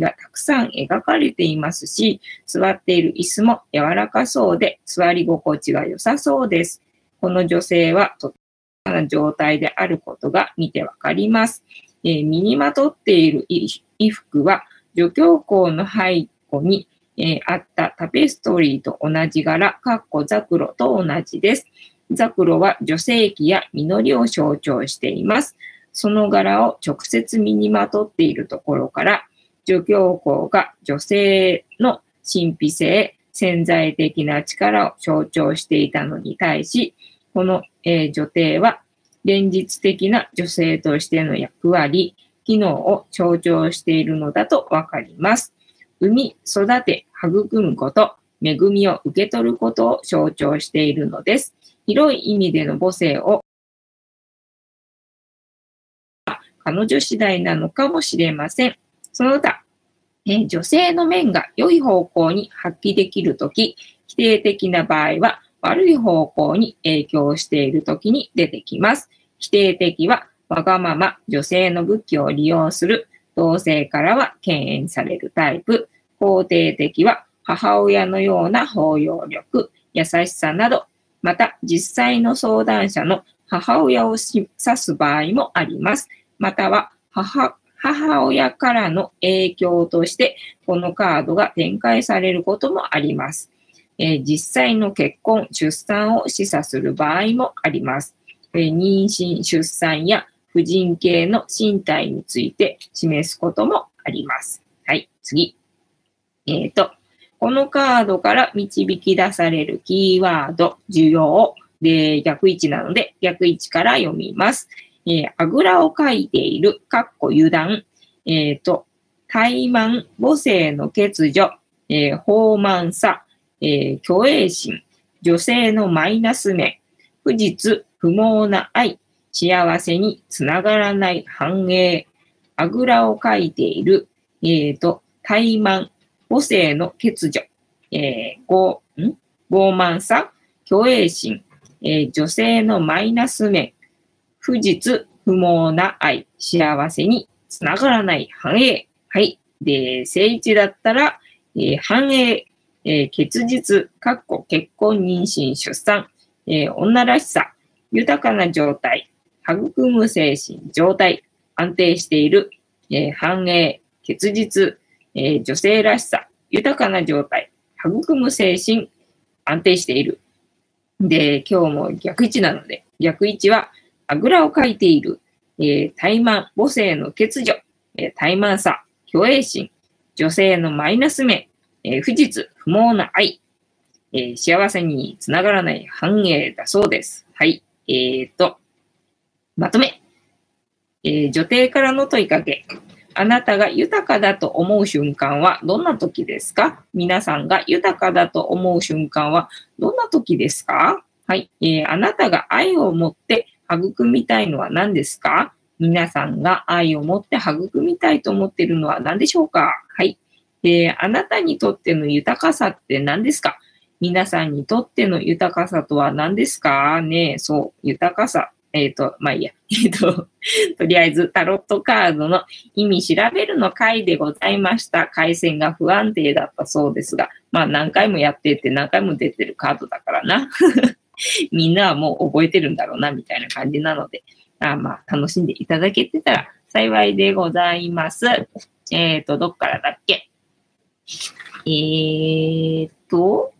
がたくさん描かれていますし、座っている椅子も柔らかそうで、座り心地が良さそうです。この女性はとってもな状態であることが見てわかります。えー、身にまとっている衣服は、女教皇の背後にえー、あったタペストリーと同じ柄、かっこザクロと同じです。ザクロは女性器や実りを象徴しています。その柄を直接身にまとっているところから、女教皇が女性の神秘性、潜在的な力を象徴していたのに対し、この、えー、女帝は現実的な女性としての役割、機能を象徴しているのだとわかります。産み、育て、育むこと、恵みを受け取ることを象徴しているのです。広い意味での母性を彼女次第なのかもしれません。その他、え女性の面が良い方向に発揮できるとき、否定的な場合は悪い方向に影響しているときに出てきます。否定的はわがまま女性の武器を利用する同性からは敬遠されるタイプ。肯定的は母親のような包容力、優しさなど、また実際の相談者の母親を指す場合もあります。または母母親からの影響として、このカードが展開されることもあります。えー、実際の結婚、出産を示唆する場合もあります。えー、妊娠、出産や婦人系の身体について示すこともあります。はい、次。えっ、ー、と、このカードから導き出されるキーワード、需要。で逆位置なので、逆位置から読みます。えー、あぐらをかいている、かっこ油断、えっ、ー、と、怠慢、母性の欠如、えー、放慢さ、えー、虚栄心、女性のマイナス面、不実、不毛な愛、幸せにつながらない繁栄、あぐらをかいている、えっ、ー、と、怠慢、母性の欠如、えー、傲、ん？傲慢さ、虚栄心、えー、女性のマイナス面、不実、不毛な愛、幸せにつながらない繁栄。はい。で、正一だったら、えー、繁栄、えー、結実、かっこ結婚、妊娠、出産、えー、女らしさ、豊かな状態、育む精神、状態、安定している、えー、繁栄、結実、えー、女性らしさ、豊かな状態、育む精神、安定している。で、今日も逆位置なので、逆位置は、あぐらをかいている、えー、怠慢、母性の欠如、えー、怠慢さ、虚栄心、女性のマイナス面、えー、不実、不毛な愛、えー、幸せにつながらない繁栄だそうです。はい。えー、っと、まとめ。えー、女帝からの問いかけ。あなたが豊かだと思う瞬間はどんな時ですか？皆さんが豊かだと思う瞬間はどんな時ですか？はい、えー、あなたが愛を持って育みたいのは何ですか？皆さんが愛を持って育みたいと思っているのは何でしょうか？はい、えー、あなたにとっての豊かさって何ですか？皆さんにとっての豊かさとは何ですか？ねそう、豊かさ。えっ、ー、と、まあいいや。*laughs* えっ、ー、と、とりあえずタロットカードの意味調べるの回でございました。回線が不安定だったそうですが、まあ何回もやってて何回も出てるカードだからな。*laughs* みんなはもう覚えてるんだろうな、みたいな感じなので、あまあ楽しんでいただけてたら幸いでございます。えっ、ー、と、どっからだっけ？えーと、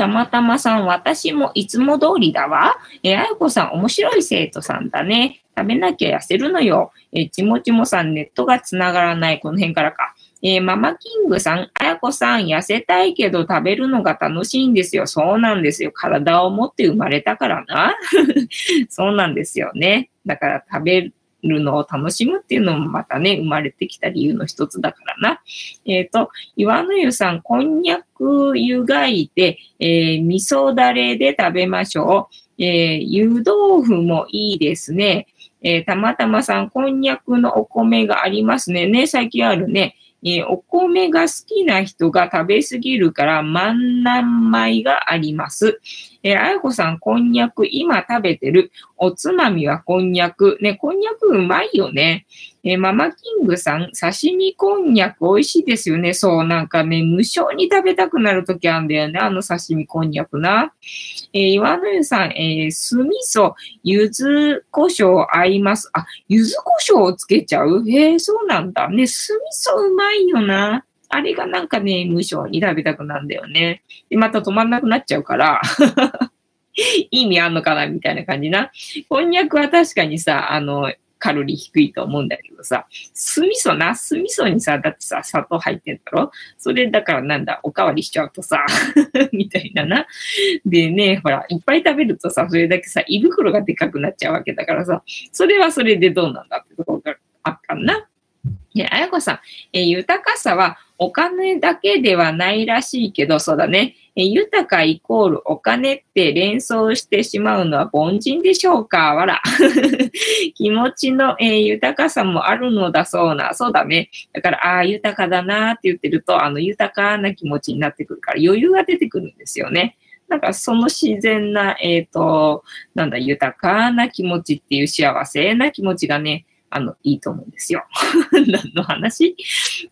たまたまさん、私もいつも通りだわ。え、あやこさん、面白い生徒さんだね。食べなきゃ痩せるのよ。え、ちもちもさん、ネットがつながらない。この辺からか。えー、ママキングさん、あやこさん、痩せたいけど食べるのが楽しいんですよ。そうなんですよ。体を持って生まれたからな。*laughs* そうなんですよね。だから食べるのを楽しむっていうのもまたね、生まれてきた理由の一つだからな。えっ、ー、と、岩の湯さん、こんにゃく湯がいて、えー、味噌だれで食べましょう。えー、湯豆腐もいいですね。えー、たまたまさん、こんにゃくのお米がありますね。ね、最近あるね。えー、お米が好きな人が食べ過ぎるから万南米があります。えー、あやこさん、こんにゃく今食べてる。おつまみはこんにゃく。ね、こんにゃくうまいよね。えー、ママキングさん、刺身こんにゃく美味しいですよね。そう、なんかね、無性に食べたくなるときあるんだよね。あの刺身こんにゃくな。えー、岩の湯さん、えー、酢味噌、柚子胡椒合います。あ、柚子胡椒をつけちゃう？へえ、そうなんだ。ね、酢味噌うまいよな。あれがなんかね、無性に食べたくなるんだよね。で、また止まんなくなっちゃうから。*laughs* 意味あんのかなみたいな感じな。こんにゃくは確かにさ、あの、カロリー低いと思うんだけどさ、酢味噌な、酢味噌にさ、だってさ、砂糖入ってんだろそれだからなんだ、おかわりしちゃうとさ、*laughs* みたいなな。でね、ほら、いっぱい食べるとさ、それだけさ、胃袋がでかくなっちゃうわけだからさ、それはそれでどうなんだってところがあったんな。え、あやこさん、え豊かさはお金だけではないらしいけど、そうだね。え豊かイコールお金って連想してしまうのは凡人でしょうか？わら。*laughs* 気持ちの、え、豊かさもあるのだそうな。そうだね。だから、ああ、豊かだなって言ってると、あの、豊かな気持ちになってくるから余裕が出てくるんですよね。なんかその自然な、えっ、ー、と、なんだ、豊かな気持ちっていう幸せな気持ちがね、あの、いいと思うんですよ。*laughs* 何の話？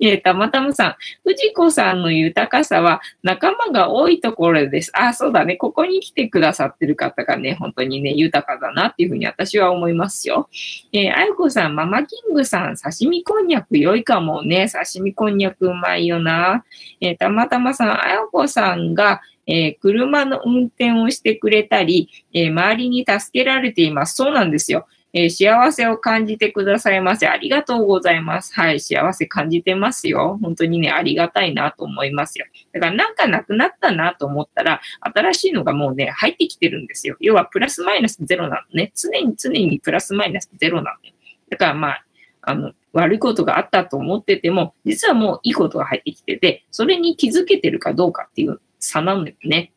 えー、たまたまさん、藤子さんの豊かさは仲間が多いところです。あ、そうだね。ここに来てくださってる方がね、本当にね、豊かだなっていうふうに私は思いますよ。えー、あゆこさん、ママキングさん、刺身こんにゃく良いかもね。刺身こんにゃくうまいよな。えー、たまたまさん、あゆこさんが、えー、車の運転をしてくれたり、えー、周りに助けられています。そうなんですよ。えー、幸せを感じてくださいませ。ありがとうございます。はい、幸せ感じてますよ。本当にね、ありがたいなと思いますよ。だからなんかなくなったなと思ったら、新しいのがもうね、入ってきてるんですよ。要はプラスマイナスゼロなのね。常に常にプラスマイナスゼロなのよ。だからまあ、あの、悪いことがあったと思ってても、実はもういいことが入ってきてて、それに気づけてるかどうかっていう差なのよね。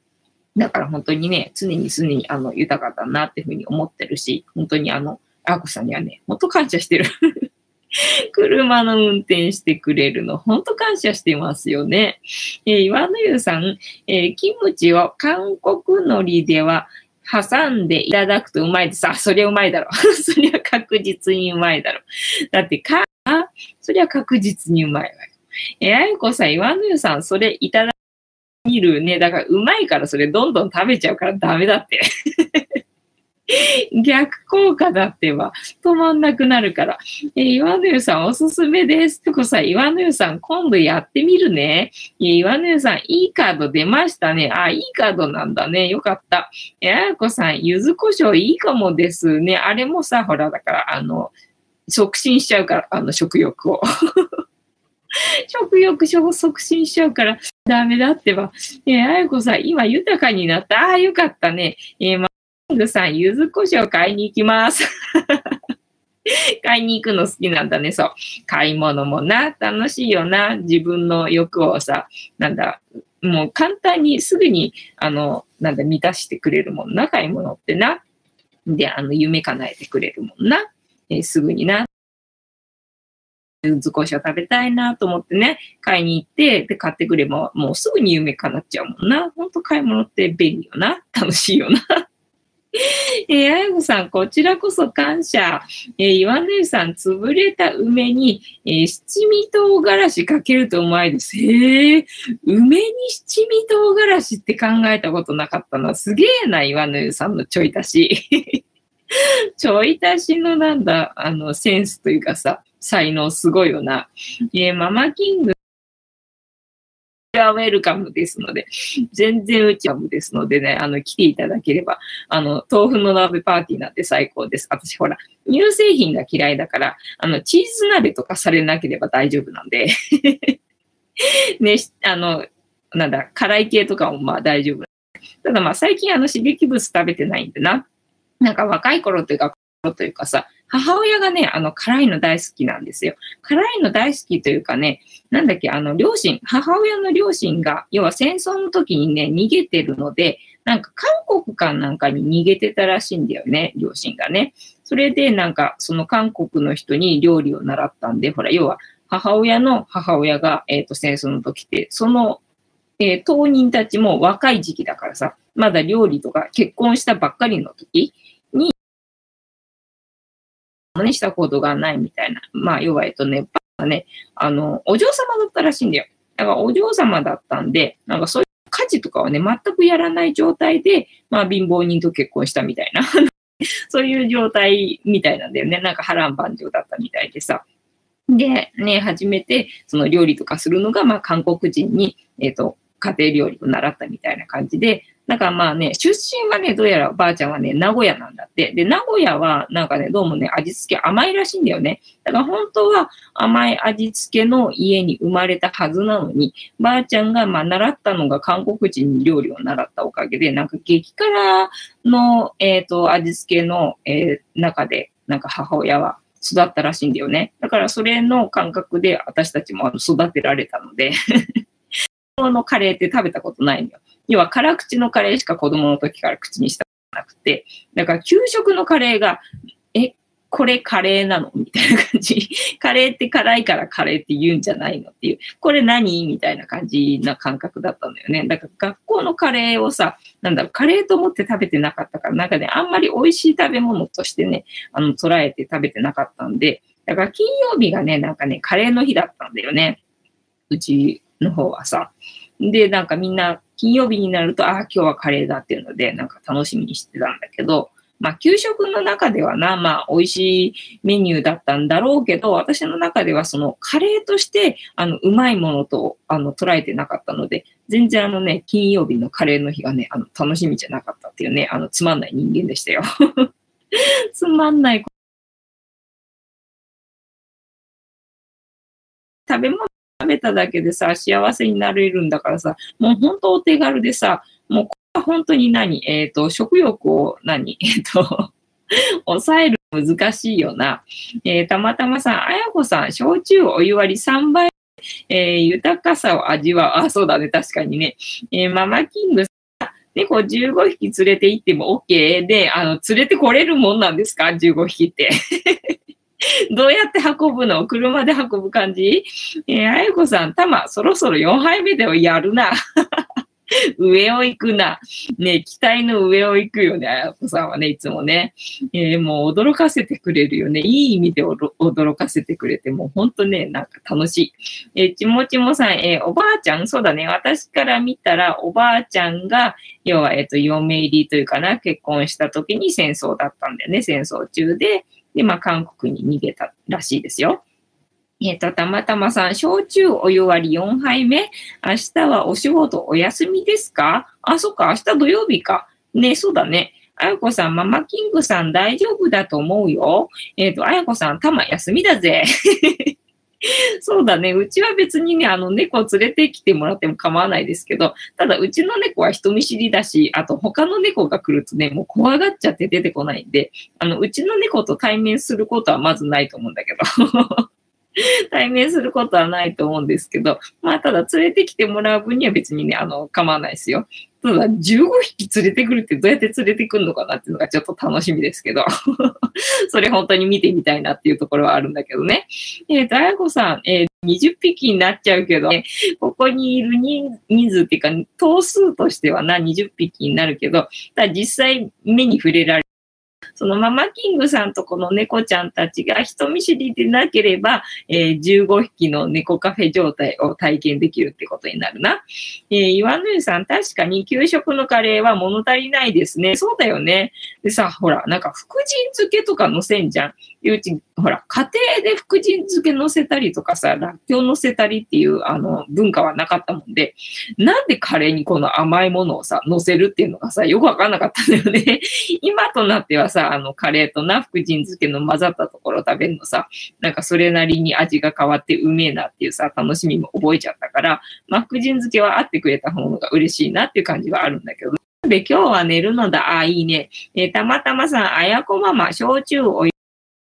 だから本当にね、常に常にあの豊かだなっていうふうに思ってるし、本当にあの、アーコさんにはね、本当感謝してる。*laughs* 車の運転してくれるの、本当感謝してますよね。えー、岩野湯さん、えー、キムチを韓国海苔では挟んでいただくとうまいです。あ、そりゃうまいだろ。*laughs* そりゃ確実にうまいだろ。だってか、そりゃ確実にうまいわよ。えー、あゆこさん、岩野湯さん、それいただ見るね。だからうまいからそれどんどん食べちゃうからダメだって。*laughs* 逆効果だってば、止まんなくなるから。え、岩野湯さんおすすめです。とこさ、岩野湯さん今度やってみるね。え、岩野湯さんいいカード出ましたね。あ、いいカードなんだね。よかった。え、あやこさん、柚子胡椒いいかもですね。あれもさ、ほら、だから、あの、促進しちゃうから、あの、食欲を。*laughs* *laughs* 食欲を促進しちゃうからダメだってば。えー、あやこさん、今豊かになった。ああ、よかったね。えー、まングさん、柚子胡椒買いに行きます。*laughs* 買いに行くの好きなんだね、そう。買い物もな、楽しいよな。自分の欲をさ、なんだ、もう簡単にすぐに、あの、なんだ、満たしてくれるもんな、買い物ってな。で、あの、夢叶えてくれるもんな。えー、すぐにな。柚子胡椒食べたいなと思ってね、買いに行って、で、買ってくれば、もうすぐに夢叶っちゃうもんな。ほんと買い物って便利よな。楽しいよな。*laughs* えー、あやこさん、こちらこそ感謝。えー、岩根さん、潰れた梅に、えー、七味唐辛子かけるとうまいです。へえ、梅に七味唐辛子って考えたことなかったな。すげえな、岩根さんのちょい足し。*laughs* ちょい足しのなんだ、あの、センスというかさ、才能すごいよな。えー、ママキングウェルカムですので、全然うちはムですのでね、あの、来ていただければ、あの、豆腐の鍋パーティーなんて最高です。私ほら、乳製品が嫌いだから、あの、チーズ鍋とかされなければ大丈夫なんで *laughs* ね、あの、なんだ、辛い系とかもまあ大丈夫。ただまあ最近あの刺激物食べてないんでな。なんか若い頃というか、というかさ、母親がね、あの、辛いの大好きなんですよ。辛いの大好きというかね、なんだっけ、あの、両親、母親の両親が、要は戦争の時にね、逃げてるので、なんか韓国かなんかに逃げてたらしいんだよね、両親がね。それでなんか、その韓国の人に料理を習ったんで、ほら、要は、母親の母親が、えっ、ー、と、戦争の時って、その、えー、当人たちも若い時期だからさ、まだ料理とか結婚したばっかりの時にしたことがないみたいな。まあ、要は、えっとね、パね、あの、お嬢様だったらしいんだよ。だからお嬢様だったんで、なんかそういう家事とかはね、全くやらない状態で、まあ、貧乏人と結婚したみたいな。*laughs* そういう状態みたいなんだよね。なんか波乱万丈だったみたいでさ。で、ね、初めて、その料理とかするのが、まあ、韓国人に、えっ、と、家庭料理を習ったみたいな感じで、なんかまあね、出身はね、どうやらばあちゃんはね、名古屋なんだって。で、名古屋はなんかね、どうもね、味付け甘いらしいんだよね。だから本当は甘い味付けの家に生まれたはずなのに、ばあちゃんがまあ習ったのが韓国人に料理を習ったおかげで、なんか激辛の、えっ、ー、と、味付けの、えー、中で、なんか母親は育ったらしいんだよね。だからそれの感覚で私たちも育てられたのでのカレーって食べたことないのよ。要は辛口のカレーしか子供の時から口にしたことなくて、だから給食のカレーが、え、これカレーなの？みたいな感じ。*laughs* カレーって辛いからカレーって言うんじゃないのっていう。これ何？みたいな感じな感覚だったんだよね。だから学校のカレーをさ、なんだろう、カレーと思って食べてなかったから、なんかね、あんまり美味しい食べ物としてね、あの、捉えて食べてなかったんで、だから金曜日がね、なんかね、カレーの日だったんだよね。うちの方はさ。で、なんかみんな金曜日になると、ああ、今日はカレーだっていうので、なんか楽しみにしてたんだけど、まあ、給食の中ではな、まあ、美味しいメニューだったんだろうけど、私の中ではそのカレーとして、あの、うまいものと、あの、捉えてなかったので、全然あのね、金曜日のカレーの日がね、あの、楽しみじゃなかったっていうね、あの、つまんない人間でしたよ。*laughs* つまんない。食べ物食べただけでさ、幸せになれるんだからさ、もう本当お手軽でさ、もうこれは本当に何？えっ、ー、と、食欲を何？*laughs* えっ、ー、と、抑える難しいよな。えー、たまたまさん、あやこさん、焼酎お湯割り3倍、えー、豊かさを味わう。あ、そうだね、確かにね。えー、ママキング猫15匹連れて行っても OK で、あの、連れてこれるもんなんですか ?15 匹って。*laughs* どうやって運ぶの？車で運ぶ感じ？えー、あやこさん、たま、そろそろ4杯目ではやるな。*laughs* 上を行くな。ね、期待の上を行くよね、あやこさんはね、いつもね。えー、もう驚かせてくれるよね。いい意味で驚かせてくれて、もうほんとね、なんか楽しい。えー、ちもちもさん、えー、おばあちゃん、そうだね、私から見たら、おばあちゃんが、要は、えっ、と、嫁入りというかな、結婚した時に戦争だったんだよね、戦争中で。で、まあ、韓国に逃げたらしいですよ。えっ、ー、と、たまたまさん、焼酎お湯割り4杯目。明日はお仕事お休みですか？あ、そっか、明日土曜日か。ね、そうだね。あやこさん、ママキングさん大丈夫だと思うよ。えっ、ー、と、あやこさん、たま休みだぜ。*laughs* そうだね。うちは別にね、あの、猫を連れてきてもらっても構わないですけど、ただ、うちの猫は人見知りだし、あと、他の猫が来るとね、もう怖がっちゃって出てこないんで、あの、うちの猫と対面することはまずないと思うんだけど。*laughs* 対面することはないと思うんですけど、まあ、ただ連れてきてもらう分には別にね、あの、構わないですよ。ただ、15匹連れてくるってどうやって連れてくるのかなっていうのがちょっと楽しみですけど、*laughs* それ本当に見てみたいなっていうところはあるんだけどね。えっ、ー、と、あやこさん、えー、20匹になっちゃうけど、ね、ここにいる人数っていうか、頭数としてはな、20匹になるけど、ただ実際目に触れられそのママキングさんとこの猫ちゃんたちが人見知りでなければ、えー、15匹の猫カフェ状態を体験できるってことになるな。えー、岩縫さん、確かに給食のカレーは物足りないですね。そうだよね。でさ、ほら、なんか福神漬けとか乗せんじゃん。うち、ほら、家庭で福神漬け乗せたりとかさ、らっきょう乗せたりっていう、あの、文化はなかったもんで、なんでカレーにこの甘いものをさ、乗せるっていうのがさ、よくわかんなかったんだよね。*laughs* 今となってはさ、あの、カレーとな、福神漬けの混ざったところ食べるのさ、なんかそれなりに味が変わってうめえなっていうさ、楽しみも覚えちゃったから、まあ、福神漬けはあってくれた方が嬉しいなっていう感じはあるんだけど、で、今日は寝るのだ。あ、いいね。えー、たまたまさん、あやこママ、焼酎お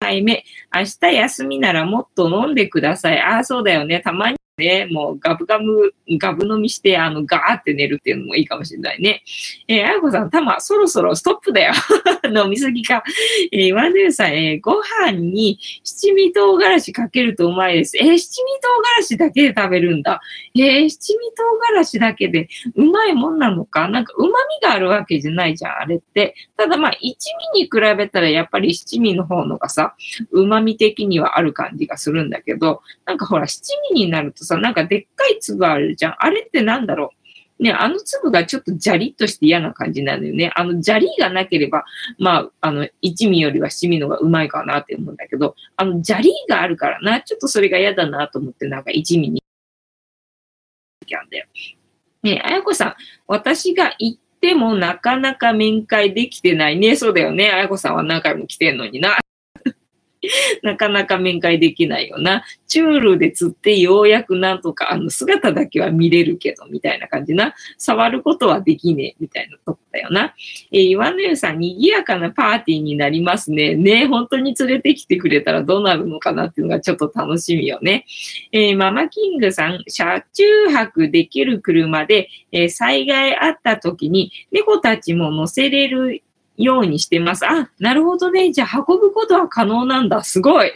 湯杯目。明日休みならもっと飲んでください。ああ、そうだよね。たまにね、もうガブガブ、ガブ飲みして、あの、ガーって寝るっていうのもいいかもしれないね。えー、あやこさん、たま、そろそろストップだよ。*laughs* 飲みすぎか。えー、ワンデューさん、えー、ご飯に七味唐辛子かけるとうまいです。えー、七味唐辛子だけで食べるんだ。えー、七味唐辛子だけでうまいもんなのか？なんか、旨味があるわけじゃないじゃん、あれって。ただまあ、一味に比べたらやっぱり七味の方のがさ、旨味的にはある感じがするんだけど、なんかほら、七味になるとさ、なんかでっかい粒あるじゃん。あれってなんだろう。ね、あの粒がちょっとジャリッとして嫌な感じなのよね。あの、ジャリがなければ、まあ、あの、一味よりは七味の方がうまいかなって思うんだけど、あの、ジャリがあるからな、ちょっとそれが嫌だなと思って、なんか一味に、あんだよ。ねあやこさん、私が行ってもなかなか面会できてないね。そうだよね。あやこさんは何回も来てんのにな。*laughs* なかなか面会できないよな。チュールで釣ってようやくなんとか、あの、姿だけは見れるけど、みたいな感じな。触ることはできねえ、みたいなとこだよな。えー、岩の湯さん、賑やかなパーティーになりますね。ね本当に連れてきてくれたらどうなるのかなっていうのがちょっと楽しみよね。えー、ママキングさん、車中泊できる車で、えー、災害あった時に猫たちも乗せれるようにしてます。あ、なるほどね。じゃあ運ぶことは可能なんだ。すごい。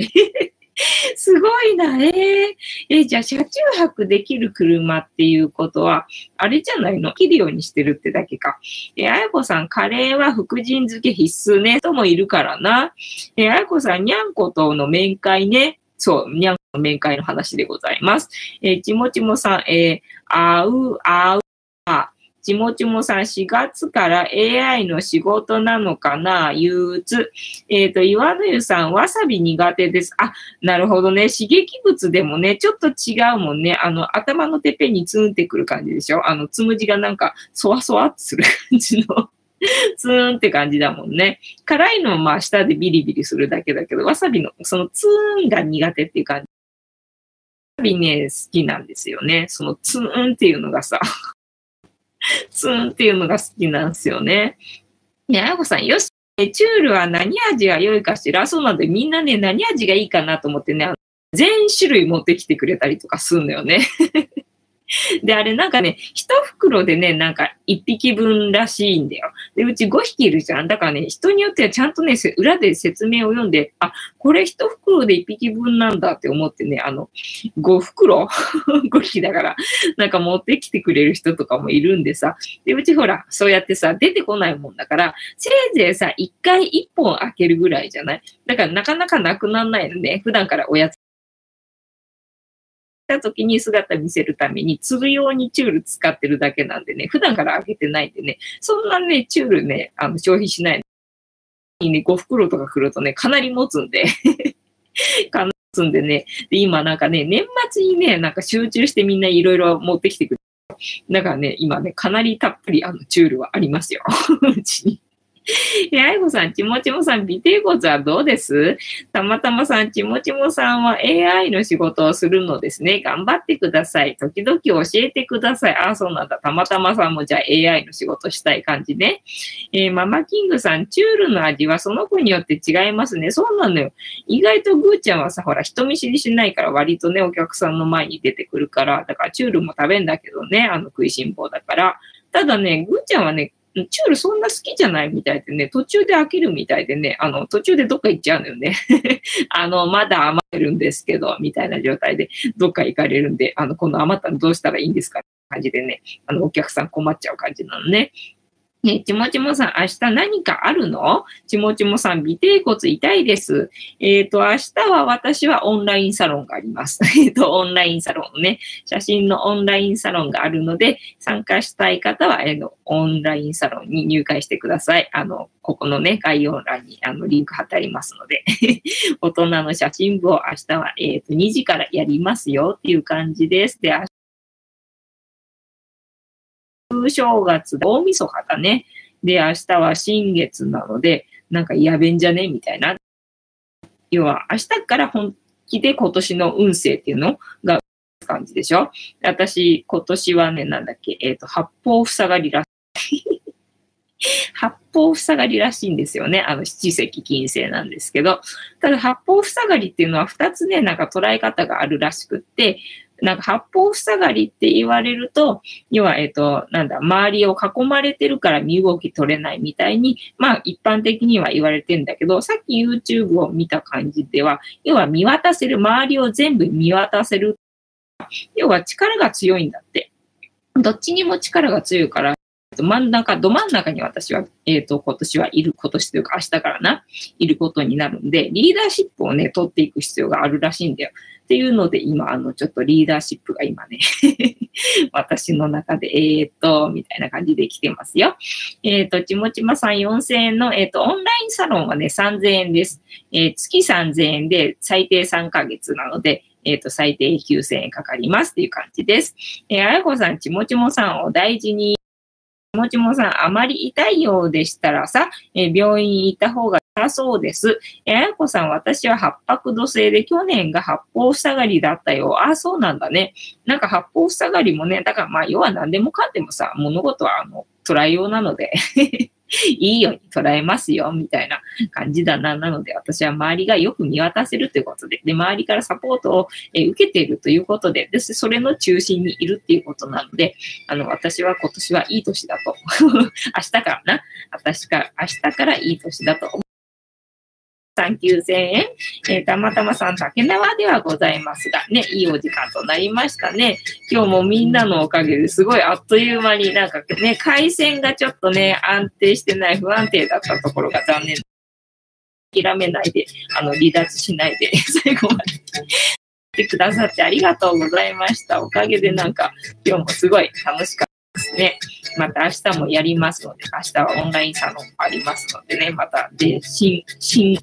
*laughs* すごいな。え、え、じゃあ車中泊できる車っていうことは、あれじゃないの？切るようにしてるってだけか。えー、あやこさん、カレーは福神漬け必須ね。ともいるからな。えー、あやこさん、にゃんことの面会ね。そう、にゃんこの面会の話でございます。えー、ちもちもさん、えー、あう、あう、あ、ちもちもさん、4月から AI の仕事なのかな憂鬱。えっ、ー、と、岩の湯さん、わさび苦手です。あ、なるほどね。刺激物でもね、ちょっと違うもんね。あの、頭のてっぺんにツーンってくる感じでしょあの、つむじがなんか、そわそわってする感じの *laughs* ツーンって感じだもんね。辛いのはまあ舌でビリビリするだけだけど、わさびのそのツーンが苦手っていう感じ。わさびね、好きなんですよね。そのツーンっていうのがさ *laughs* ツンっていうのが好きなんですよね。ね、あや、こさん、よし、チュールは何味が良いかしら？そうなんで、みんなね、何味がいいかなと思ってね、全種類持ってきてくれたりとかすんのよね。で、あれなんかね、一袋でね、なんか一匹分らしいんだよ。で、うち5匹いるじゃん。だからね、人によってはちゃんとね、裏で説明を読んで、あ、これ一袋で一匹分なんだって思ってね、あの、5袋 *laughs* ?5 匹だから、なんか持ってきてくれる人とかもいるんでさ。で、うちほら、そうやってさ、出てこないもんだから、せいぜいさ、1回1本開けるぐらいじゃない？だからなかなかなくならないのね。普段からおやつた時に姿見せるために、釣る用にチュール使ってるだけなんでね、普段から開けてないんでね、そんなね、チュールね、あの、消費しない。にね、5袋とか来るとね、かなり持つんで *laughs* かなり持つんでね、で、今なんかね、年末にね、なんか集中してみんないろいろ持ってきてくる。だからね、今ね、かなりたっぷりあの、チュールはありますよ。*laughs* うちに。え、あいこさん、ちもちもさん、尾てい骨はどうです？たまたまさん、ちもちもさんは AI の仕事をするのですね。頑張ってください。時々教えてください。あ、そうなんだ。たまたまさんもじゃあ AI の仕事したい感じね。えー、ママキングさん、チュールの味はその子によって違いますね。そうなのよ。意外とグーちゃんはさ、ほら、人見知りしないから割とね、お客さんの前に出てくるから、だからチュールも食べんだけどね、あの食いしん坊だから。ただね、グーちゃんはね、チュールそんな好きじゃないみたいでね、途中で飽きるみたいでね、あの、途中でどっか行っちゃうのよね。*laughs* あの、まだ余ってるんですけど、みたいな状態で、どっか行かれるんで、あの、この余ったのどうしたらいいんですか？って感じでね、あの、お客さん困っちゃう感じなのね。ね、ちもちもさん、明日何かあるの？ちもちもさん、尾てい骨痛いです。えっ、ー、と、明日は私はオンラインサロンがあります。*laughs* えっと、オンラインサロンね、写真のオンラインサロンがあるので、参加したい方は、えー、のオンラインサロンに入会してください。あの、ここのね、概要欄にあのリンク貼ってありますので、*laughs* 大人の写真部を明日は、えっ、ー、と、2時からやりますよっていう感じです。で、明正月、大晦日だね。で、明日は新月なので、なんかやべんじゃね？みたいな。要は、明日から本気で今年の運勢っていうのが感じでしょ私、今年はね、なんだっけ、えっ、ー、と、八方塞がりらしい。*laughs* 八方塞がりらしいんですよね。あの、七石金星なんですけど。ただ、八方塞がりっていうのは二つね、なんか捉え方があるらしくって、なんか八方塞がりって言われると、要は、えっ、と、なんだ、周りを囲まれてるから身動き取れないみたいに、まあ一般的には言われてんだけど、さっき YouTube を見た感じでは、要は見渡せる、周りを全部見渡せる。要は力が強いんだって。どっちにも力が強いから、真ん中、ど真ん中に私は、えっ、ー、と、今年はいる、今年というか明日からな、いることになるんで、リーダーシップをね、取っていく必要があるらしいんだよ。っていうので、今、あの、ちょっとリーダーシップが今ね *laughs* 私の中で、えー、っと、みたいな感じで来てますよ。えー、っと、ちもちまさん4000円の、えー、っと、オンラインサロンはね、3000円です。えー、月3000円で最低3ヶ月なので、えっ、と、最低9000円かかりますっていう感じです。えー、あやこさん、ちもちもさんを大事にもちもさん、あまり痛いようでしたらさ、え、病院に行った方が良さそうです。え、あやこさん、私は八白土星で去年が八方塞がりだったよ。あ、そうなんだね。なんか八方塞がりもね、だからまあ、要は何でもかんでもさ、物事はあの、捉えようなので *laughs* いいように捉えますよ、みたいな感じだな。なので、私は周りがよく見渡せるということで、で、周りからサポートを、え受けているということで、で、それの中心にいるっていうことなので、あの、私は今年はいい年だと。*laughs* 明日からな。私から、明日からいい年だと思3 9000円、えー、たまたまさん竹縄ではございますが、ね、いいお時間となりましたね。今日もみんなのおかげですごいあっという間になんかね、回線がちょっとね、安定してない、不安定だったところが残念。諦めないで、あの、離脱しないで、*laughs* 最後までてくださってありがとうございました。おかげでなんか、今日もすごい楽しかったですね。また明日もやりますので、明日はオンラインサロンもありますのでね、また、で、新、新、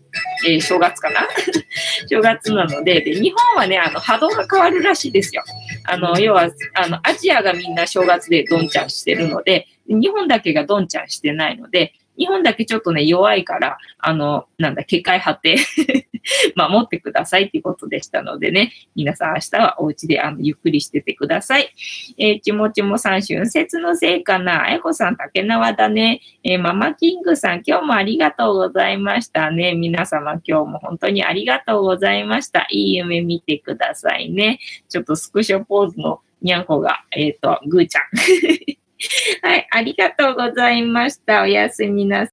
えー、正月かな？*laughs* 正月なので、で、日本はね、あの、波動が変わるらしいですよ。あの、要は、あの、アジアがみんな正月でドンちゃんしてるので、日本だけがドンちゃんしてないので、日本だけちょっとね、弱いから、あの、なんだ、警戒張って *laughs* 守ってくださいっていうことでしたのでね、皆さん明日はお家であのゆっくりしててください。えー、ちもちもさん、春節のせいかな。あやこさん、竹縄だね。えー、ママキングさん、今日もありがとうございましたね。皆様、今日も本当にありがとうございました。いい夢見てくださいね。ちょっとスクショポーズのにゃんこが、えっ、ー、と、ぐーちゃん。*laughs* はい、ありがとうございました。おやすみなさい。